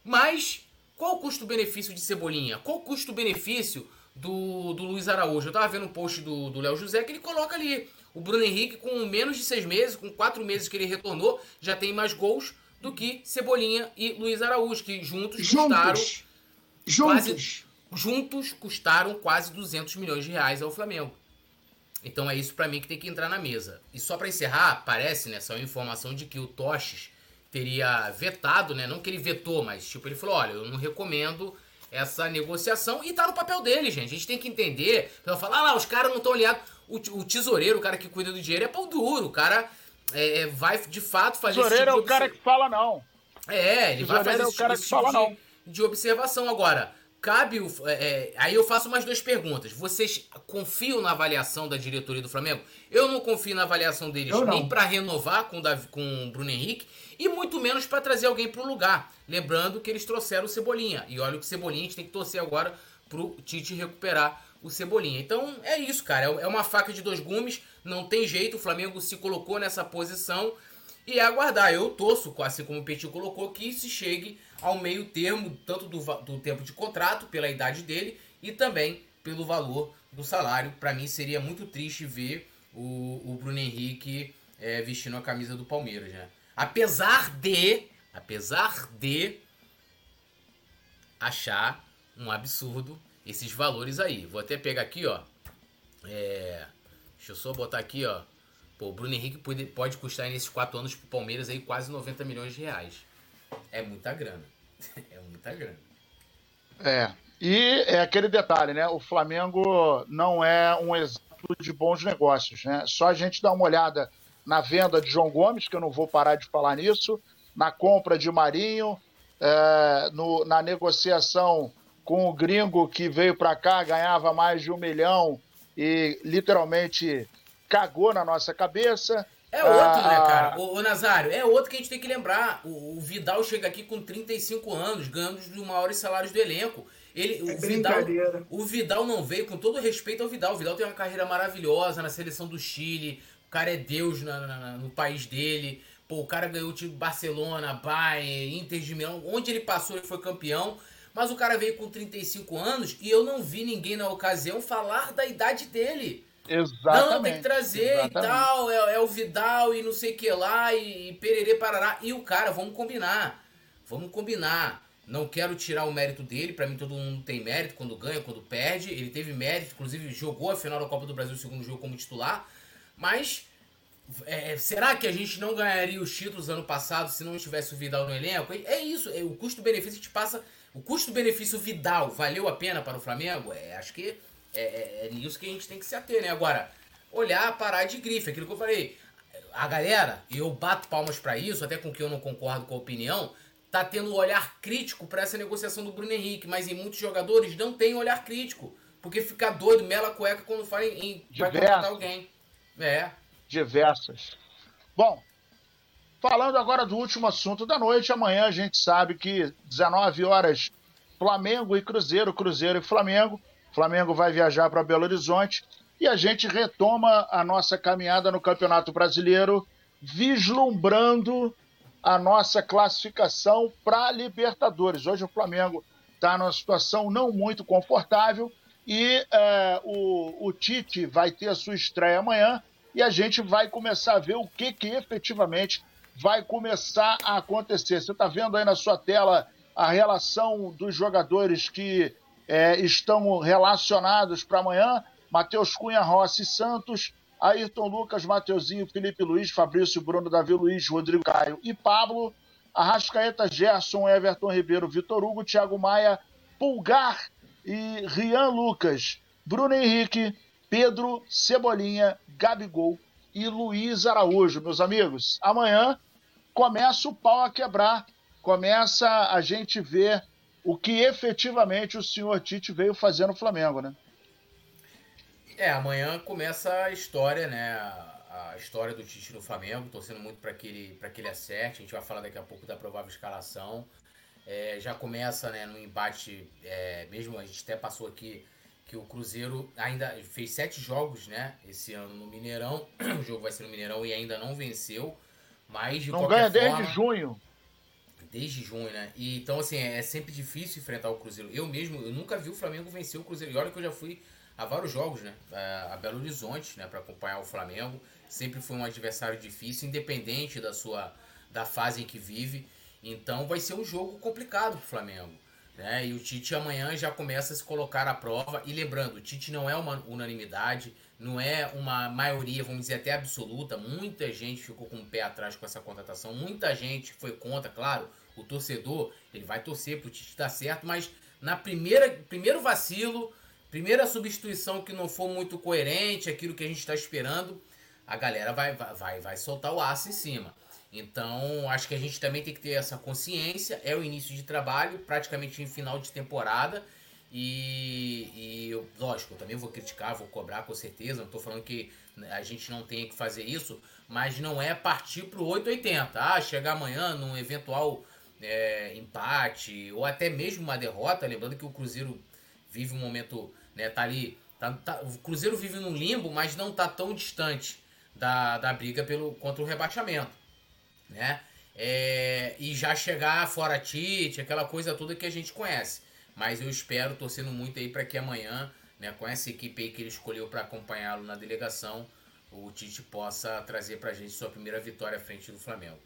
Mas qual o custo-benefício de Cebolinha? Qual o custo-benefício do, do Luiz Araújo. Eu tava vendo um post do Léo José que ele coloca ali. O Bruno Henrique, com menos de seis meses, com quatro meses que ele retornou, já tem mais gols do que Cebolinha e Luiz Araújo, que juntos, custaram. Juntos. Quase, juntos custaram quase 200 milhões de reais ao Flamengo. Então é isso para mim que tem que entrar na mesa. E só para encerrar, parece, né, só uma informação de que o Toches teria vetado, né, não que ele vetou, mas tipo ele falou, olha, eu não recomendo essa negociação e tá no papel dele, gente. A gente tem que entender. Então fala, ah lá, os caras não estão ligados. O, o, tesoureiro, o cara que cuida do dinheiro, é pau duro. O cara é, é vai de fato fazer Tesoureiro tipo é o cara que fala não. É, ele vai fazer é o cara esse, que fala tipo não. De, de observação. Agora, cabe o. É, é, aí eu faço mais duas perguntas. Vocês confiam na avaliação da diretoria do Flamengo? Eu não confio na avaliação deles nem para renovar com, Davi, com o Bruno Henrique e muito menos para trazer alguém para o lugar. Lembrando que eles trouxeram o Cebolinha. E olha o Cebolinha, a gente tem que torcer agora pro Tite recuperar o Cebolinha. Então é isso, cara. É, é uma faca de dois gumes. Não tem jeito. O Flamengo se colocou nessa posição. E é aguardar. Eu torço, assim como o Petit colocou, que se chegue ao meio termo, tanto do, do tempo de contrato, pela idade dele, e também pelo valor do salário. Para mim seria muito triste ver o, o Bruno Henrique é, vestindo a camisa do Palmeiras, né? Apesar de, apesar de achar um absurdo esses valores aí. Vou até pegar aqui, ó. É, deixa eu só botar aqui, ó. Pô, o Bruno Henrique pode, pode custar nesses quatro anos pro Palmeiras aí quase 90 milhões de reais. É muita grana. é muita grana. É. E é aquele detalhe, né? O Flamengo não é um exemplo de bons negócios, né? Só a gente dá uma olhada na venda de João Gomes, que eu não vou parar de falar nisso, na compra de Marinho, é, no, na negociação com o gringo que veio para cá, ganhava mais de um milhão e literalmente cagou na nossa cabeça. É outro, ah, né, cara? O, o, Nazário, é outro que a gente tem que lembrar. O, o, Vidal chega aqui com 35 anos, ganhando os maiores salários do elenco. Ele, é o, Vidal, o Vidal não veio, com todo respeito ao Vidal. O Vidal tem uma carreira maravilhosa na seleção do Chile. O cara é Deus na, na, no país dele. Pô, o cara ganhou o time Barcelona, Bayern, Inter de Milão. Onde ele passou, ele foi campeão. Mas o cara veio com 35 anos e eu não vi ninguém na ocasião falar da idade dele. Exatamente. Não, tem que trazer Exatamente. e tal, é, é, o Vidal e não sei o que lá, e, e pererê parará. E o cara, vamos combinar. Vamos combinar. Não quero tirar o mérito dele, para mim todo mundo tem mérito quando ganha, quando perde. Ele teve mérito, inclusive jogou a final da Copa do Brasil, o segundo jogo como titular. Mas é, será que a gente não ganharia os títulos ano passado se não tivesse o Vidal no elenco? É isso, é, o custo-benefício te passa. O custo-benefício Vidal valeu a pena para o Flamengo? É, acho que é, é, é, nisso que a gente tem que se ater, né? Agora, olhar, parar de grife, aquilo que eu falei. A galera, e eu bato palmas para isso, até com que eu não concordo com a opinião, tá tendo um olhar crítico para essa negociação do Bruno Henrique, mas em muitos jogadores não tem olhar crítico, porque fica doido, mela cueca quando fala em, em contratar alguém. É. Diversas. Bom, falando agora do último assunto da noite, amanhã a gente sabe que 19 horas Flamengo e Cruzeiro, Cruzeiro e Flamengo. Flamengo vai viajar para Belo Horizonte e a gente retoma a nossa caminhada no Campeonato Brasileiro, vislumbrando a nossa classificação para Libertadores. Hoje o Flamengo está numa situação não muito confortável e é, o, o, Tite vai ter a sua estreia amanhã e a gente vai começar a ver o que, que efetivamente vai começar a acontecer. Você está vendo aí na sua tela a relação dos jogadores que é, estão relacionados para amanhã. Matheus Cunha, Rossi Santos, Ayrton Lucas, Mateuzinho, Felipe Luiz, Fabrício, Bruno, Davi Luiz, Rodrigo Caio e Pablo. Arrascaeta, Gerson, Everton Ribeiro, Vitor Hugo, Thiago Maia, Pulgar e Rian Lucas. Bruno Henrique, Pedro, Cebolinha, Gabigol e Luiz Araújo. Meus amigos, amanhã começa o pau a quebrar, começa a gente ver o que efetivamente o senhor Tite veio fazer no Flamengo, né? É, amanhã começa a história, né? A, história do Tite no Flamengo, torcendo muito para que, ele, que ele acerte. A gente vai falar daqui a pouco da provável escalação. É, já começa né, no embate, é, mesmo a gente até passou aqui que o Cruzeiro ainda fez sete jogos né, esse ano no Mineirão. O jogo vai ser no Mineirão e ainda não venceu. Mas de não ganha forma, desde junho. Desde junho, né? E, então, assim, é, é sempre difícil enfrentar o Cruzeiro. Eu mesmo, eu nunca vi o Flamengo vencer o Cruzeiro. E olha que eu já fui a vários jogos, né? A Belo Horizonte, né? Para acompanhar o Flamengo. Sempre foi um adversário difícil, independente da sua da fase em que vive. Então vai ser um jogo complicado pro Flamengo. Né? E o Tite amanhã já começa a se colocar à prova. E lembrando, o Tite não é uma unanimidade, não é uma maioria, vamos dizer, até absoluta. Muita gente ficou com o pé atrás com essa contratação, muita gente foi contra, claro o torcedor, ele vai torcer pro Tite dar certo, mas na primeira primeiro vacilo, primeira substituição que não for muito coerente, aquilo que a gente está esperando, a galera vai, vai, vai soltar o aço em cima. Então, acho que a gente também tem que ter essa consciência. É o início de trabalho, praticamente em final de temporada. E, e lógico, eu também vou criticar, vou cobrar com certeza. Não estou falando que a gente não tenha que fazer isso, mas não é partir pro 880. Ah, chegar amanhã num eventual é, empate ou até mesmo uma derrota, lembrando que o Cruzeiro vive um momento, né, tá ali, tá, tá, o Cruzeiro vive num limbo, mas não tá tão distante da, da briga pelo contra o rebaixamento, né? É, e já chegar fora Tite, aquela coisa toda que a gente conhece. Mas eu espero, torcendo muito aí para que amanhã, né, com essa equipe aí que ele escolheu para acompanhá-lo na delegação, o Tite possa trazer para a gente sua primeira vitória à frente do Flamengo.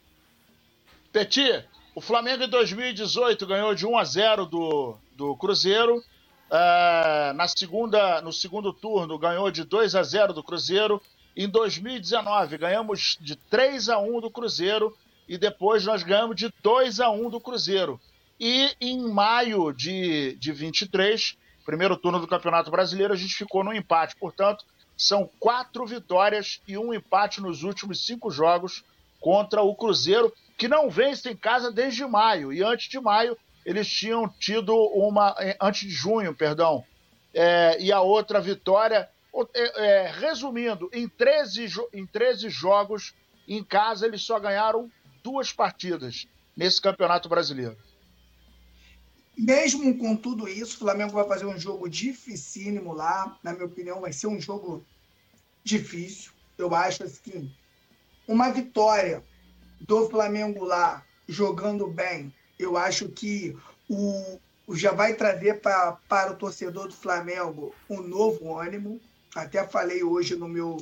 Petit, o Flamengo em 2018 ganhou de 1 a 0 do, do Cruzeiro. Uh, na segunda, no segundo turno ganhou de 2 a 0 do Cruzeiro. Em 2019 ganhamos de 3 a 1 do Cruzeiro e depois nós ganhamos de 2 a 1 do Cruzeiro. E em maio de, de 23, primeiro turno do Campeonato Brasileiro, a gente ficou no empate. Portanto, são quatro vitórias e um empate nos últimos cinco jogos contra o Cruzeiro que não vence em casa desde maio. E antes de maio, eles tinham tido uma. Eh, antes de junho, perdão. É, e a outra vitória. É, é, resumindo, em 13, em 13 jogos em casa, eles só ganharam duas partidas nesse Campeonato Brasileiro. Mesmo com tudo isso, o Flamengo vai fazer um jogo dificílimo lá. Na minha opinião, vai ser um jogo difícil. Eu acho assim, uma vitória do Flamengo lá jogando bem, eu acho que o, já vai trazer pra, para o torcedor do Flamengo um novo ânimo. Até falei hoje no meu,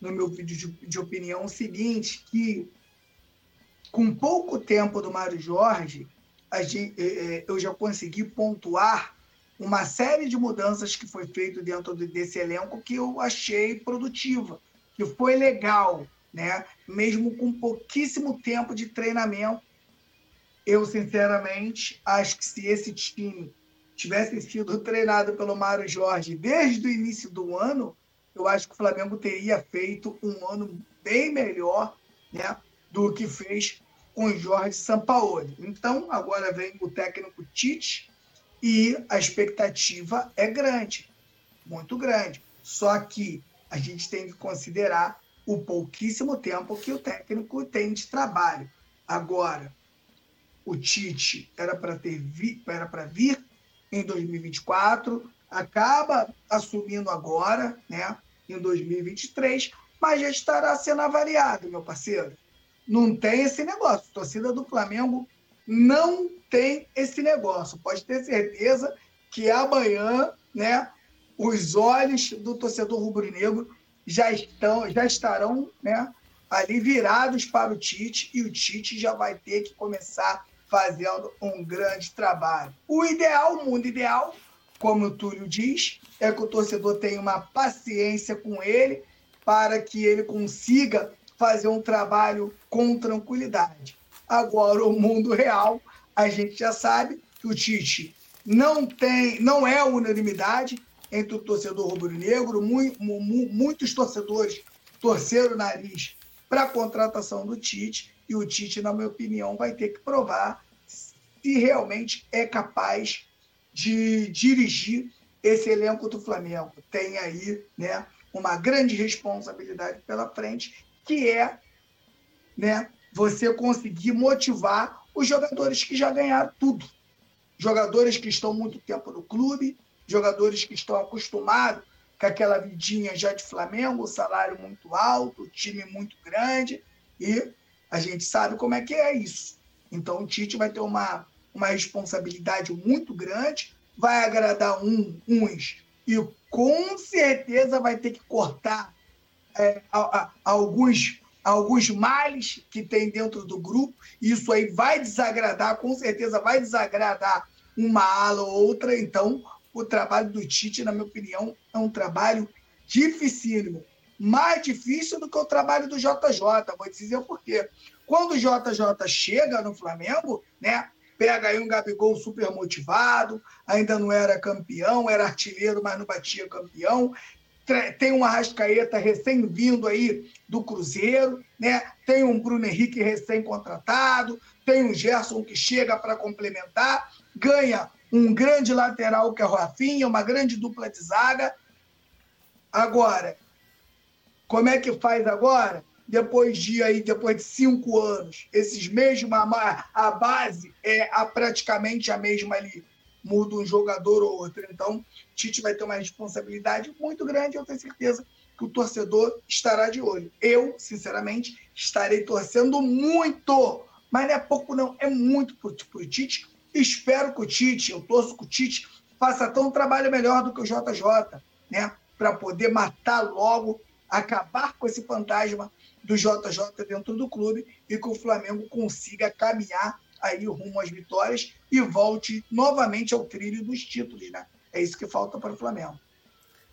no meu vídeo de, de opinião o seguinte, que com pouco tempo do Mário Jorge, é, é, eu já consegui pontuar uma série de mudanças que foi feito dentro desse elenco que eu achei produtiva, que foi legal, né? Mesmo com pouquíssimo tempo de treinamento, eu sinceramente acho que se esse time tivesse sido treinado pelo Mário Jorge desde o início do ano, eu acho que o Flamengo teria feito um ano bem melhor, né, do que fez com o Jorge Sampaoli. Então, agora vem o técnico Tite e a expectativa é grande, muito grande. Só que a gente tem que considerar o pouquíssimo tempo que o técnico tem de trabalho. Agora, o Tite era para ter era para vir em 2024, acaba assumindo agora, né, em 2023, mas já estará sendo avaliado, meu parceiro. Não tem esse negócio. Torcida do Flamengo não tem esse negócio. Pode ter certeza que amanhã, né, os olhos do torcedor rubro-negro já estão, já estarão, né, ali virados para o Tite e o Tite já vai ter que começar fazendo um grande trabalho. O ideal, o mundo ideal, como o Túlio diz, é que o torcedor tenha uma paciência com ele para que ele consiga fazer um trabalho com tranquilidade. Agora, o mundo real, a gente já sabe que o Tite não tem, não é unanimidade entre o torcedor rubro-negro. Muitos torcedores torceram o nariz para a contratação do Tite e o Tite, na minha opinião, vai ter que provar se realmente é capaz de dirigir esse elenco do Flamengo. Tem aí, né, uma grande responsabilidade pela frente que é né, você conseguir motivar os jogadores que já ganharam tudo. Jogadores que estão muito tempo no clube, jogadores que estão acostumados com aquela vidinha já de Flamengo, salário muito alto, time muito grande, e a gente sabe como é que é isso. Então o Tite vai ter uma, uma responsabilidade muito grande, vai agradar um, uns e com certeza vai ter que cortar é, a, a, alguns, alguns males que tem dentro do grupo. Isso aí vai desagradar, com certeza vai desagradar uma ala ou outra. Então, o trabalho do Tite, na minha opinião, é um trabalho dificílimo. Mais difícil do que o trabalho do JJ. Vou dizer por quê. Quando o JJ chega no Flamengo, né? Pega aí um Gabigol super motivado, ainda não era campeão, era artilheiro, mas não batia campeão tem um Arrascaeta recém-vindo aí do Cruzeiro, né? tem um Bruno Henrique recém-contratado, tem um Gerson que chega para complementar, ganha um grande lateral que é o Rafinha, uma grande dupla de zaga. Agora, como é que faz agora? Depois de aí, depois de cinco anos, esses mesmos, a base é a, praticamente a mesma ali muda um jogador ou outro. Então, Tite vai ter uma responsabilidade muito grande. Eu tenho certeza que o torcedor estará de olho. Eu, sinceramente, estarei torcendo muito, mas não é pouco, não, é muito para o Tite. Espero que o Tite, eu torço que o Tite faça tão um trabalho melhor do que o JJ, né? Para poder matar logo, acabar com esse fantasma do JJ dentro do clube e que o Flamengo consiga caminhar aí rumo às vitórias e volte novamente ao trilho dos títulos, né? É isso que falta para o Flamengo.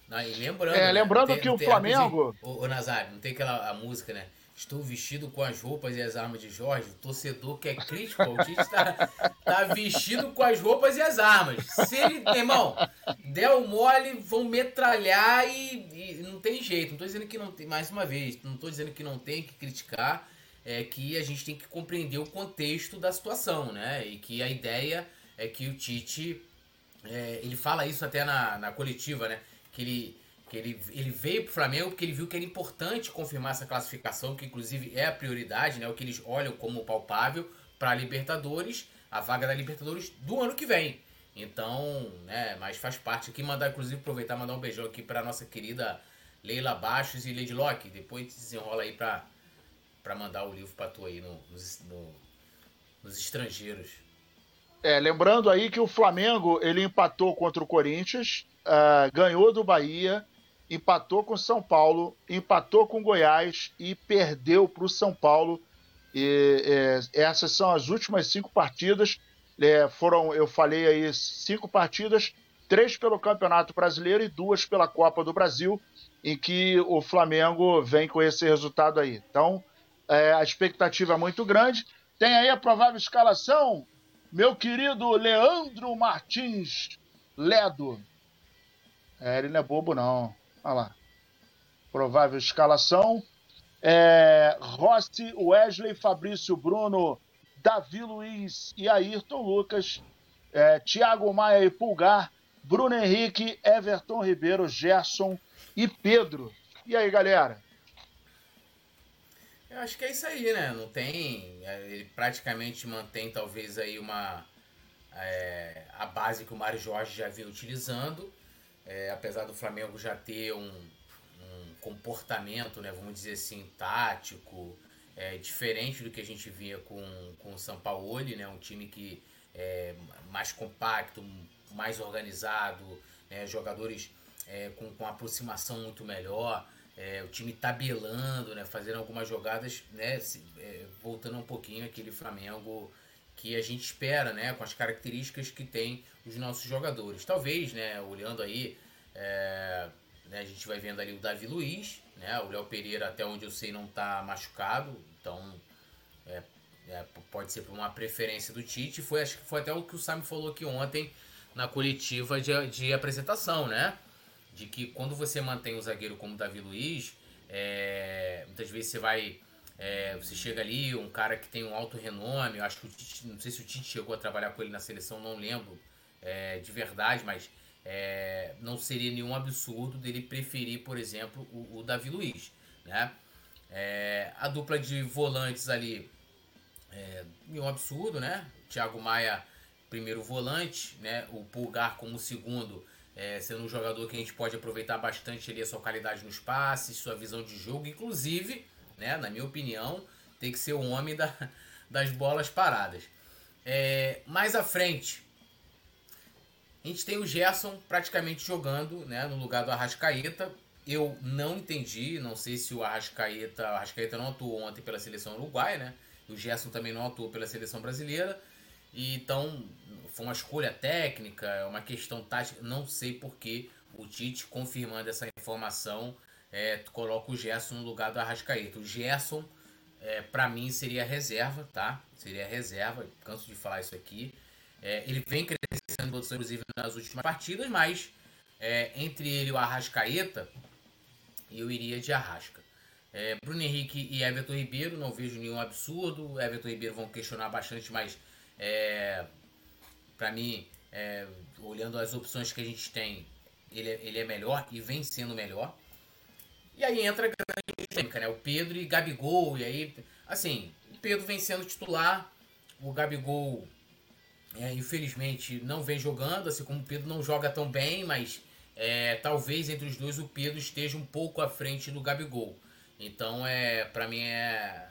Não, e lembrando, é, lembrando né? que o Flamengo. O, o Nazário, não tem aquela a música, né? Estou vestido com as roupas e as armas de Jorge. O torcedor que é crítico ao Tite está tá vestido com as roupas e as armas. Se ele, irmão, der o mole, vão metralhar e, e, não tem jeito. Não estou dizendo que não tem, mais uma vez, não estou dizendo que não tem que criticar é que a gente tem que compreender o contexto da situação, né? E que a ideia é que o Tite, é, ele fala isso até na, na coletiva, né? Que ele, que ele, ele veio para o Flamengo porque ele viu que era importante confirmar essa classificação, que inclusive é a prioridade, né, o que eles olham como palpável para a Libertadores, a vaga da Libertadores do ano que vem. Então, né, mas faz parte aqui, mandar inclusive aproveitar mandar um beijão aqui para nossa querida Leila Baixos e Lady Locke. Depois desenrola aí para para mandar o livro para tu aí no, nos, no, nos estrangeiros. É, lembrando aí que o Flamengo ele empatou contra o Corinthians, uh, ganhou do Bahia, empatou com São Paulo, empatou com Goiás e perdeu para o São Paulo. E, é, essas são as últimas cinco partidas. É, foram, eu falei aí, cinco partidas, três pelo Campeonato Brasileiro e duas pela Copa do Brasil, em que o Flamengo vem com esse resultado aí. Então, é, a expectativa é muito grande. Tem aí a provável escalação, meu querido Leandro Martins Ledo. É, ele não é bobo, não. Olha lá. Provável escalação. É, Rossi, Wesley, Fabrício Bruno, Davi Luiz e Ayrton Lucas. É, Thiago Maia e Pulgar. Bruno Henrique, Everton Ribeiro, Gerson e Pedro. E aí, galera? Eu acho que é isso aí, né? Não tem. É, ele praticamente mantém talvez aí uma. É, a base que o Mário Jorge já vinha utilizando. É, apesar do Flamengo já ter um, um, comportamento, né, vamos dizer assim, tático, é, diferente do que a gente via com, com o São Paulo, né, um time que é mais compacto, mais organizado, né, jogadores é, com, com aproximação muito melhor, é, o time tabelando, né, fazendo algumas jogadas, né, se, é, voltando um pouquinho aquele Flamengo que a gente espera, né, com as características que tem os nossos jogadores. Talvez, né, olhando aí, é, né, a gente vai vendo ali o Davi Luiz, né, o Léo Pereira, até onde eu sei, não está machucado, então é, é, pode ser por uma preferência do Tite. Foi, acho que foi até o que o Sam falou aqui ontem na coletiva de, de apresentação, né? De que quando você mantém o zagueiro como Davi Luiz, é, muitas vezes você vai é, você chega ali, um cara que tem um alto renome, eu acho que o Tite, não sei se o Tite chegou a trabalhar com ele na seleção, não lembro é, de verdade, mas é, não seria nenhum absurdo dele preferir, por exemplo, o, o Davi Luiz. Né? É, a dupla de volantes ali, é, nenhum absurdo, né? Thiago Maia, primeiro volante, né? o Pulgar como segundo, é, sendo um jogador que a gente pode aproveitar bastante ali a sua qualidade nos passes, sua visão de jogo, inclusive né? Na minha opinião, tem que ser o homem da, das bolas paradas. É, mais à frente, a gente tem o Gerson praticamente jogando né, no lugar do Arrascaeta. Eu não entendi, não sei se o Arrascaeta, o Arrascaeta não atuou ontem pela seleção uruguaia, né? O Gerson também não atuou pela seleção brasileira. E, então, foi uma escolha técnica, é uma questão tática. Não sei por que o Tite, confirmando essa informação, é, tu coloca o Gerson no lugar do Arrascaeta. O Gerson, é, para mim, seria reserva, tá? Seria reserva, canso de falar isso aqui. É, ele vem crescendo, inclusive, nas últimas partidas, mas é, entre ele e o Arrascaeta, eu iria de Arrasca. É, Bruno Henrique e Everton Ribeiro, não vejo nenhum absurdo. Everton Ribeiro vão questionar bastante, mas é, para mim, é, olhando as opções que a gente tem, ele, é, ele é melhor e vem sendo melhor. E aí entra a grande polêmica, né? O Pedro e Gabigol. E aí, assim, o Pedro vem sendo titular. O Gabigol, é, infelizmente, não vem jogando. Assim como o Pedro não joga tão bem, mas é, talvez entre os dois o Pedro esteja um pouco à frente do Gabigol. Então, é, para mim, é,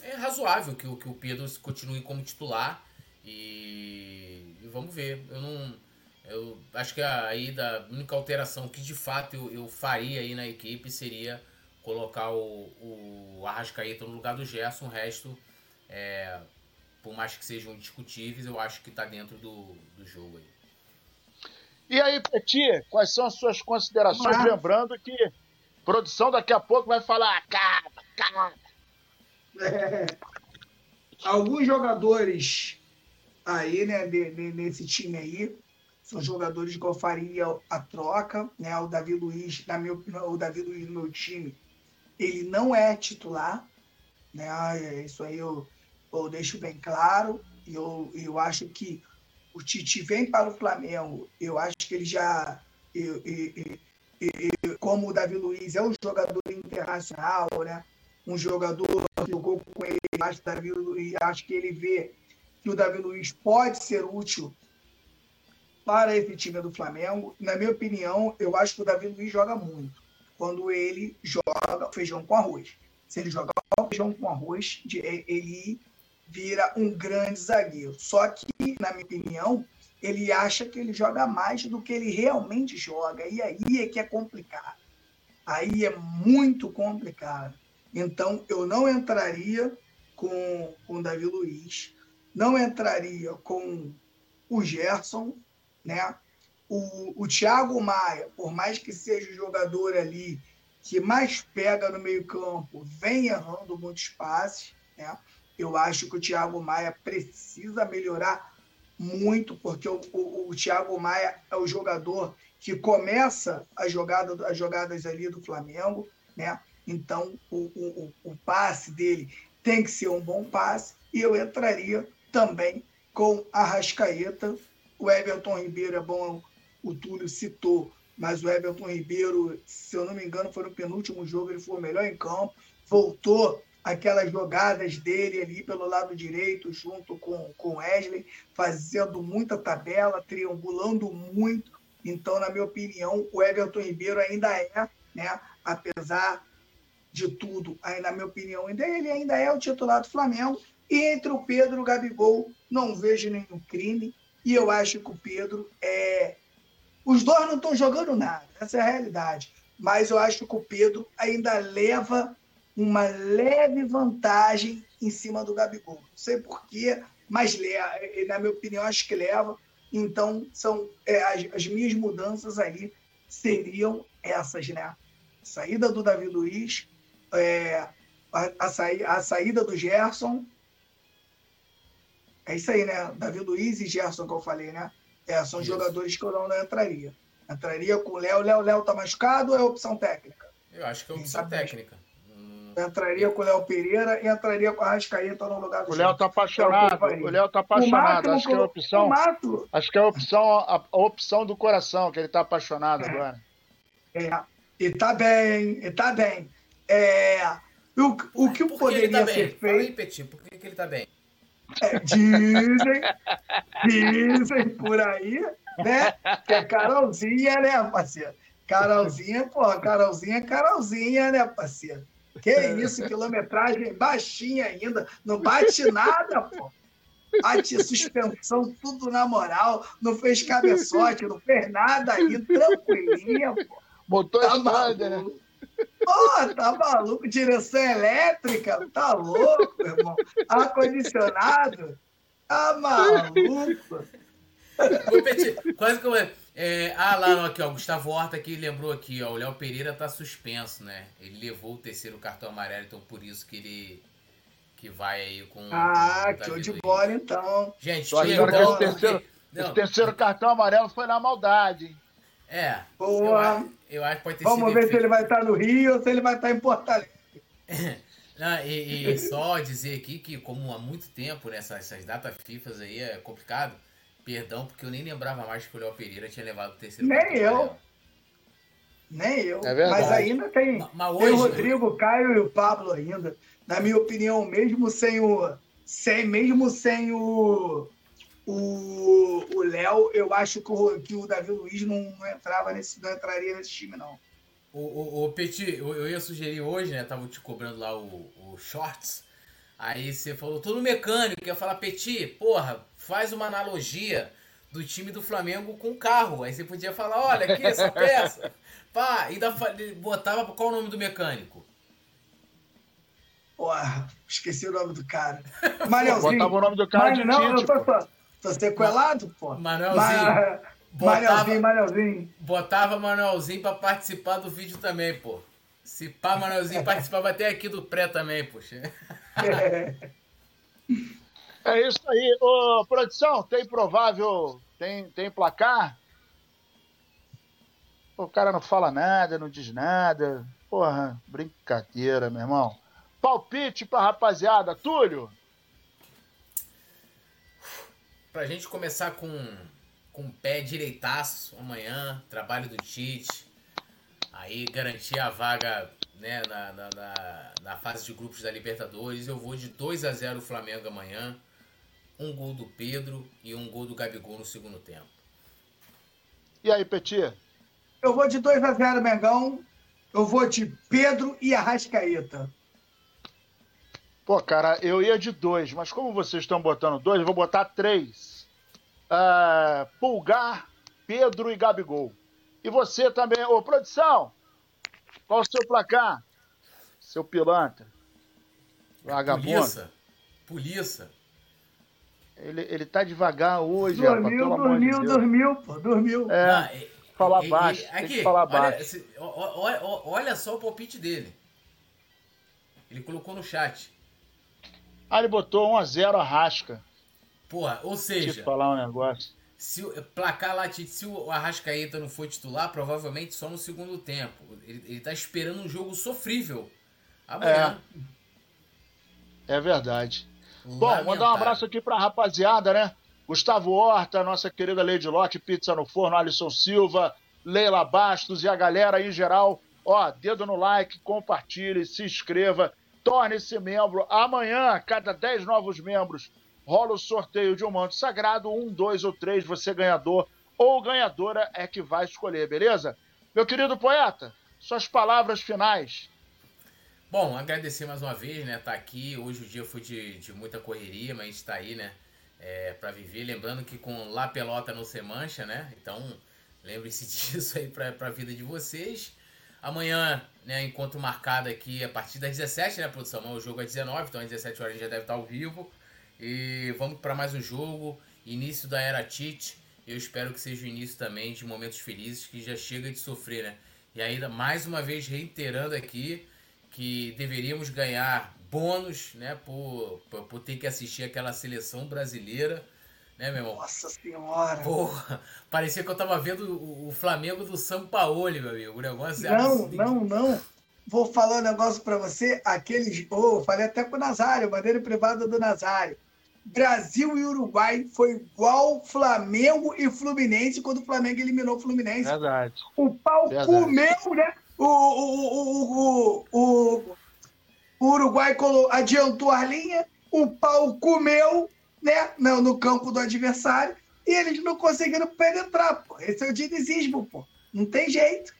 é razoável que, que o Pedro continue como titular. E, e vamos ver. Eu não eu acho que aí da única alteração que de fato eu, eu faria aí na equipe seria colocar o, o Arrascaeta no lugar do Gerson. O resto, é, por mais que sejam discutíveis, eu acho que está dentro do, do jogo aí. E aí, Peti, quais são as suas considerações? Mas... Lembrando que produção daqui a pouco vai falar acaba, acaba. É, alguns jogadores aí, né, de, de, nesse time aí, são jogadores que eu faria a troca, né? O Davi Luiz, na opinião, o Davi Luiz no meu time, ele não é titular, né? Isso aí eu, eu deixo bem claro. E eu, eu acho que o Tite vem para o Flamengo, eu acho que ele já. Eu, eu, como o Davi Luiz é um jogador internacional, né? Um jogador que jogou com ele, acho, Davi Luiz, acho que ele vê que o Davi Luiz pode ser útil para esse time do Flamengo. Na minha opinião, eu acho que o Davi Luiz joga muito quando ele joga feijão com arroz. Se ele jogar feijão com arroz, ele vira um grande zagueiro. Só que, na minha opinião, ele acha que ele joga mais do que ele realmente joga. E aí é que é complicado. Aí é muito complicado. Então, eu não entraria com, com o Davi Luiz, não entraria com o Gerson, né? O, o Thiago Maia, por mais que seja o jogador ali que mais pega no meio-campo, vem errando muitos passes, né? Eu acho que o Thiago Maia precisa melhorar muito, porque o, o, o Thiago Maia é o jogador que começa a jogada, as jogadas ali do Flamengo, né? Então, o, o, o passe dele tem que ser um bom passe, e eu entraria também com a Rascaeta. O Everton Ribeiro é bom, o Túlio citou, mas o Everton Ribeiro, se eu não me engano, foi no penúltimo jogo, ele foi o melhor em campo, voltou aquelas jogadas dele ali pelo lado direito, junto com, com Wesley, fazendo muita tabela, triangulando muito. Então, na minha opinião, o Everton Ribeiro ainda é, né, apesar de tudo, aí, na minha opinião, ele ainda é o titular do Flamengo. E entre o Pedro e o Gabigol, não vejo nenhum crime. E eu acho que o Pedro é. Os dois não estão jogando nada, essa é a realidade. Mas eu acho que o Pedro ainda leva uma leve vantagem em cima do Gabigol. Não sei porquê, mas na minha opinião, acho que leva. Então, são é, as, as, minhas mudanças aí seriam essas, né? Saída do Davi Luiz, é, a, a, a saída do Gerson. É isso aí, né? Davi Luiz e Gerson que eu falei, né? É, são isso. jogadores que eu não, não entraria. Entraria com o Léo. Léo, Léo tá machucado ou é opção técnica? Eu acho que é opção técnica entraria com o Léo Pereira e entraria com a Rascaeta no lugar do O Léo tá apaixonado. É o, o Léo tá apaixonado. Acho que é a opção. Acho que é a opção, a, a, opção do coração, que ele tá apaixonado é. agora. É. E tá bem, e tá bem. É, o, o que poderia tá ser feito. Fala aí, Petinho, por que, que ele tá bem? É, dizem, dizem por aí, né? Que a Carolzinha, né, parceiro? Carolzinha, pô, Carolzinha, Carolzinha, né, parceiro? Que isso, quilometragem baixinha ainda, não bate nada, pô. Bate suspensão, tudo na moral, não fez cabeçote, não fez nada aí, tranquilinha, pô. Botou tá a estrada, né? Pô, tá maluco? Direção elétrica? Tá louco, irmão? Ar-condicionado? Tá maluco? Quase que eu... É, ah, lá, não, aqui, ó, Gustavo Horta aqui lembrou aqui, ó, o Léo Pereira tá suspenso, né? Ele levou o terceiro cartão amarelo, então por isso que ele que vai aí com Ah, com show de bola então. Gente, Só tinha bola, esse terceiro, esse terceiro cartão amarelo foi na maldade, hein? É. Boa. Eu, eu acho que pode ter Vamos ver se ele vai estar no Rio ou se ele vai estar em Porto Alegre. Não, e, e, só dizer aqui que, como há muito tempo nessas né, essas datas FIFA aí é complicado, Perdão, porque eu nem lembrava mais que o Léo Pereira tinha levado o terceiro. Nem eu. Nem eu. É mas ainda tem, mas, hoje, tem o Rodrigo, o Caio e o Pablo ainda. Na minha opinião, mesmo sem o. Sem, mesmo sem o. O Léo, eu acho que o, que o Davi Luiz não, não, entrava nesse, não entraria nesse time, não. O, o, o Petit, eu, eu, ia sugerir hoje, né? Tava te cobrando lá o, o Shorts. Aí você falou, tô no mecânico, ia falar, Petit, porra, faz uma analogia do time do Flamengo com o carro. Aí você podia falar, olha aqui essa peça. Pá, ainda botava qual o nome do mecânico? Porra, esqueci o nome do cara. Manelzinho. Botava o nome do cara de Não, eu tô, tô, tô sequelado, pô. Manelzinho. Botava, Manelzinho, Manelzinho. Botava Manelzinho pra participar do vídeo também, pô. Se pá, Manelzinho participava até aqui do pré também, poxa. É. É isso aí. Ô, produção, tem provável, tem, tem placar? O cara não fala nada, não diz nada. Porra, brincadeira, meu irmão. Palpite pra rapaziada. Túlio? Pra gente começar com, com o pé direitaço amanhã, trabalho do Tite. aí garantir a vaga né, na, na, na, na fase de grupos da Libertadores. Eu vou de 2 a 0 o Flamengo amanhã. Um gol do Pedro e um gol do Gabigol no segundo tempo. E aí, Petit? Eu vou de 2 a 0 Mengão. Eu vou de Pedro e Arrascaeta. Pô, cara, eu ia de dois, mas como vocês estão botando dois, eu vou botar três. Uh, Pulgar, Pedro e Gabigol. E você também, ô produção, qual o seu placar? Seu pilantra. Vagabundo. Polícia. Polícia. Ele, ele tá devagar hoje, dormiu, rapaz, dormiu, de dormiu, pô, dormiu. É, ah, falar baixo, aqui, tem que falar baixo. Olha, olha, olha só o palpite dele. Ele colocou no chat. Ah, ele botou 1x0 a rasca. Porra, ou seja. Deixa eu falar um negócio. Se placar lá, se o Arrascaeta não for titular, provavelmente só no segundo tempo. Ele, ele tá esperando um jogo sofrível. Amanhã. É, é verdade. Bom, mandar um abraço aqui pra rapaziada, né? Gustavo Horta, nossa querida Lady Locke, Pizza no Forno, Alisson Silva, Leila Bastos e a galera em geral. Ó, dedo no like, compartilhe, se inscreva, torne-se membro. Amanhã, cada 10 novos membros, rola o sorteio de um manto sagrado, um, dois ou três, você ganhador ou ganhadora é que vai escolher, beleza? Meu querido poeta, suas palavras finais. Bom, agradecer mais uma vez, né? Tá aqui. Hoje o dia foi de, de muita correria, mas a gente tá aí, né? É, para viver. Lembrando que com La Pelota não se mancha, né? Então, lembre-se disso aí pra, pra vida de vocês. Amanhã, né, encontro marcado aqui a partir das 17, né, produção? O jogo é 19, então às 17 horas a gente já deve estar ao vivo. E vamos para mais um jogo, início da era Tite. Eu espero que seja o início também de momentos felizes, que já chega de sofrer, né? E ainda mais uma vez reiterando aqui que deveríamos ganhar bônus, né, por, por ter que assistir aquela seleção brasileira, né, meu irmão? Nossa Senhora! Porra, parecia que eu tava vendo o, o Flamengo do São Paulo, meu amigo. O negócio é Não, assim. não, não. Vou falar um negócio para você. Aqueles. Oh, falei até com o Nazário, bandeira privada do Nazário. Brasil e Uruguai foi igual Flamengo e Fluminense quando o Flamengo eliminou o Fluminense. Verdade. O pau Verdade. comeu, né? O, o, o, o, o Uruguai adiantou a linha, o pau comeu, né? No, no campo do adversário, e eles não conseguiram penetrar, pô. Esse é o dinizismo, pô. Não tem jeito.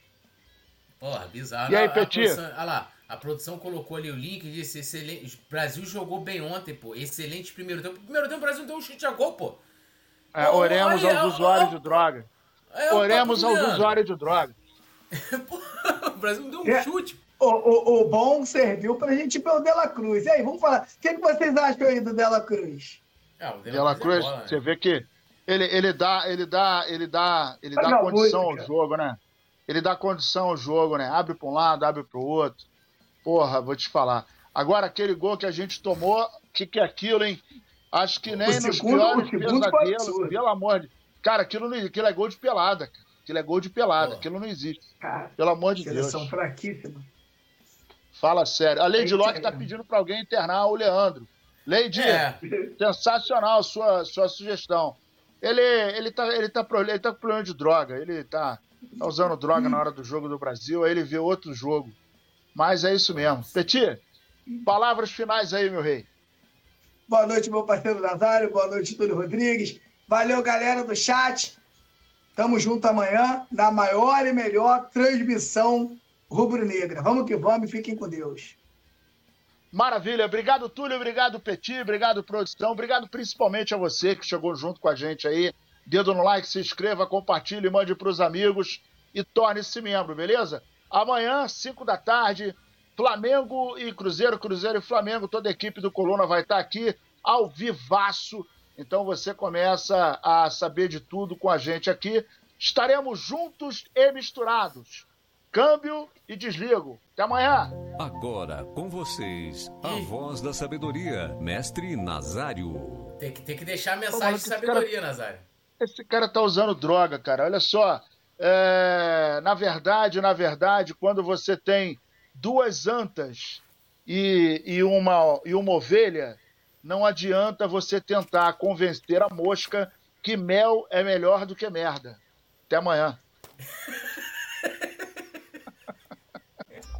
Porra, bizarro. E aí, Petit? Olha lá. A produção colocou ali o link e disse: excelente. Brasil jogou bem ontem, pô. Excelente primeiro tempo. Primeiro tempo o Brasil deu um chute a gol, pô. É, oremos olha, aos usuários de droga. É, oremos aos usuários de droga. o Brasil não deu um é. chute. O, o, o, bom serviu pra gente ir pelo Dela Cruz. E aí, vamos falar. O que, que vocês acham aí do Dela Cruz? É, o Dela, Dela Cruz, bola, né? você vê que ele, ele dá, ele dá, ele dá, ele dá condição música. ao jogo, né? Ele dá condição ao jogo, né? Abre para um lado, abre para o outro. Porra, vou te falar. Agora, aquele gol que a gente tomou, o que, que é aquilo, hein? Acho que nem o nos segundo, piores pesadelos, pelo amor de... Cara, aquilo, não, aquilo é gol de pelada, cara. Aquilo é gol de pelada, Pô. aquilo não existe. Cara, Pelo amor de Deus. São fraquíssimas. Fala sério. A Lady Locke tá pedindo para alguém internar o Leandro. Lady, é. sensacional sua, sua sugestão. Ele, ele, tá, ele, tá, ele tá com problema de droga. Ele tá, tá usando droga na hora do jogo do Brasil, aí ele vê outro jogo. Mas é isso mesmo. Petit, palavras finais aí, meu rei. Boa noite, meu parceiro Nazário. Boa noite, Túlio Rodrigues. Valeu, galera do chat. Tamo junto amanhã na maior e melhor transmissão rubro-negra. Vamos que vamos e fiquem com Deus. Maravilha, obrigado Túlio, obrigado Petit, obrigado produção, obrigado principalmente a você que chegou junto com a gente aí. Dedo no like, se inscreva, compartilhe, mande para os amigos e torne-se membro, beleza? Amanhã, 5 da tarde, Flamengo e Cruzeiro, Cruzeiro e Flamengo, toda a equipe do Coluna vai estar aqui ao vivaço então você começa a saber de tudo com a gente aqui. Estaremos juntos e misturados. Câmbio e desligo. Até amanhã. Agora com vocês, a voz da sabedoria, mestre Nazário. Tem que, tem que deixar a mensagem de sabedoria, cara, Nazário. Esse cara tá usando droga, cara. Olha só. É, na verdade, na verdade, quando você tem duas antas e, e, uma, e uma ovelha, não adianta você tentar convencer a mosca que mel é melhor do que merda. Até amanhã.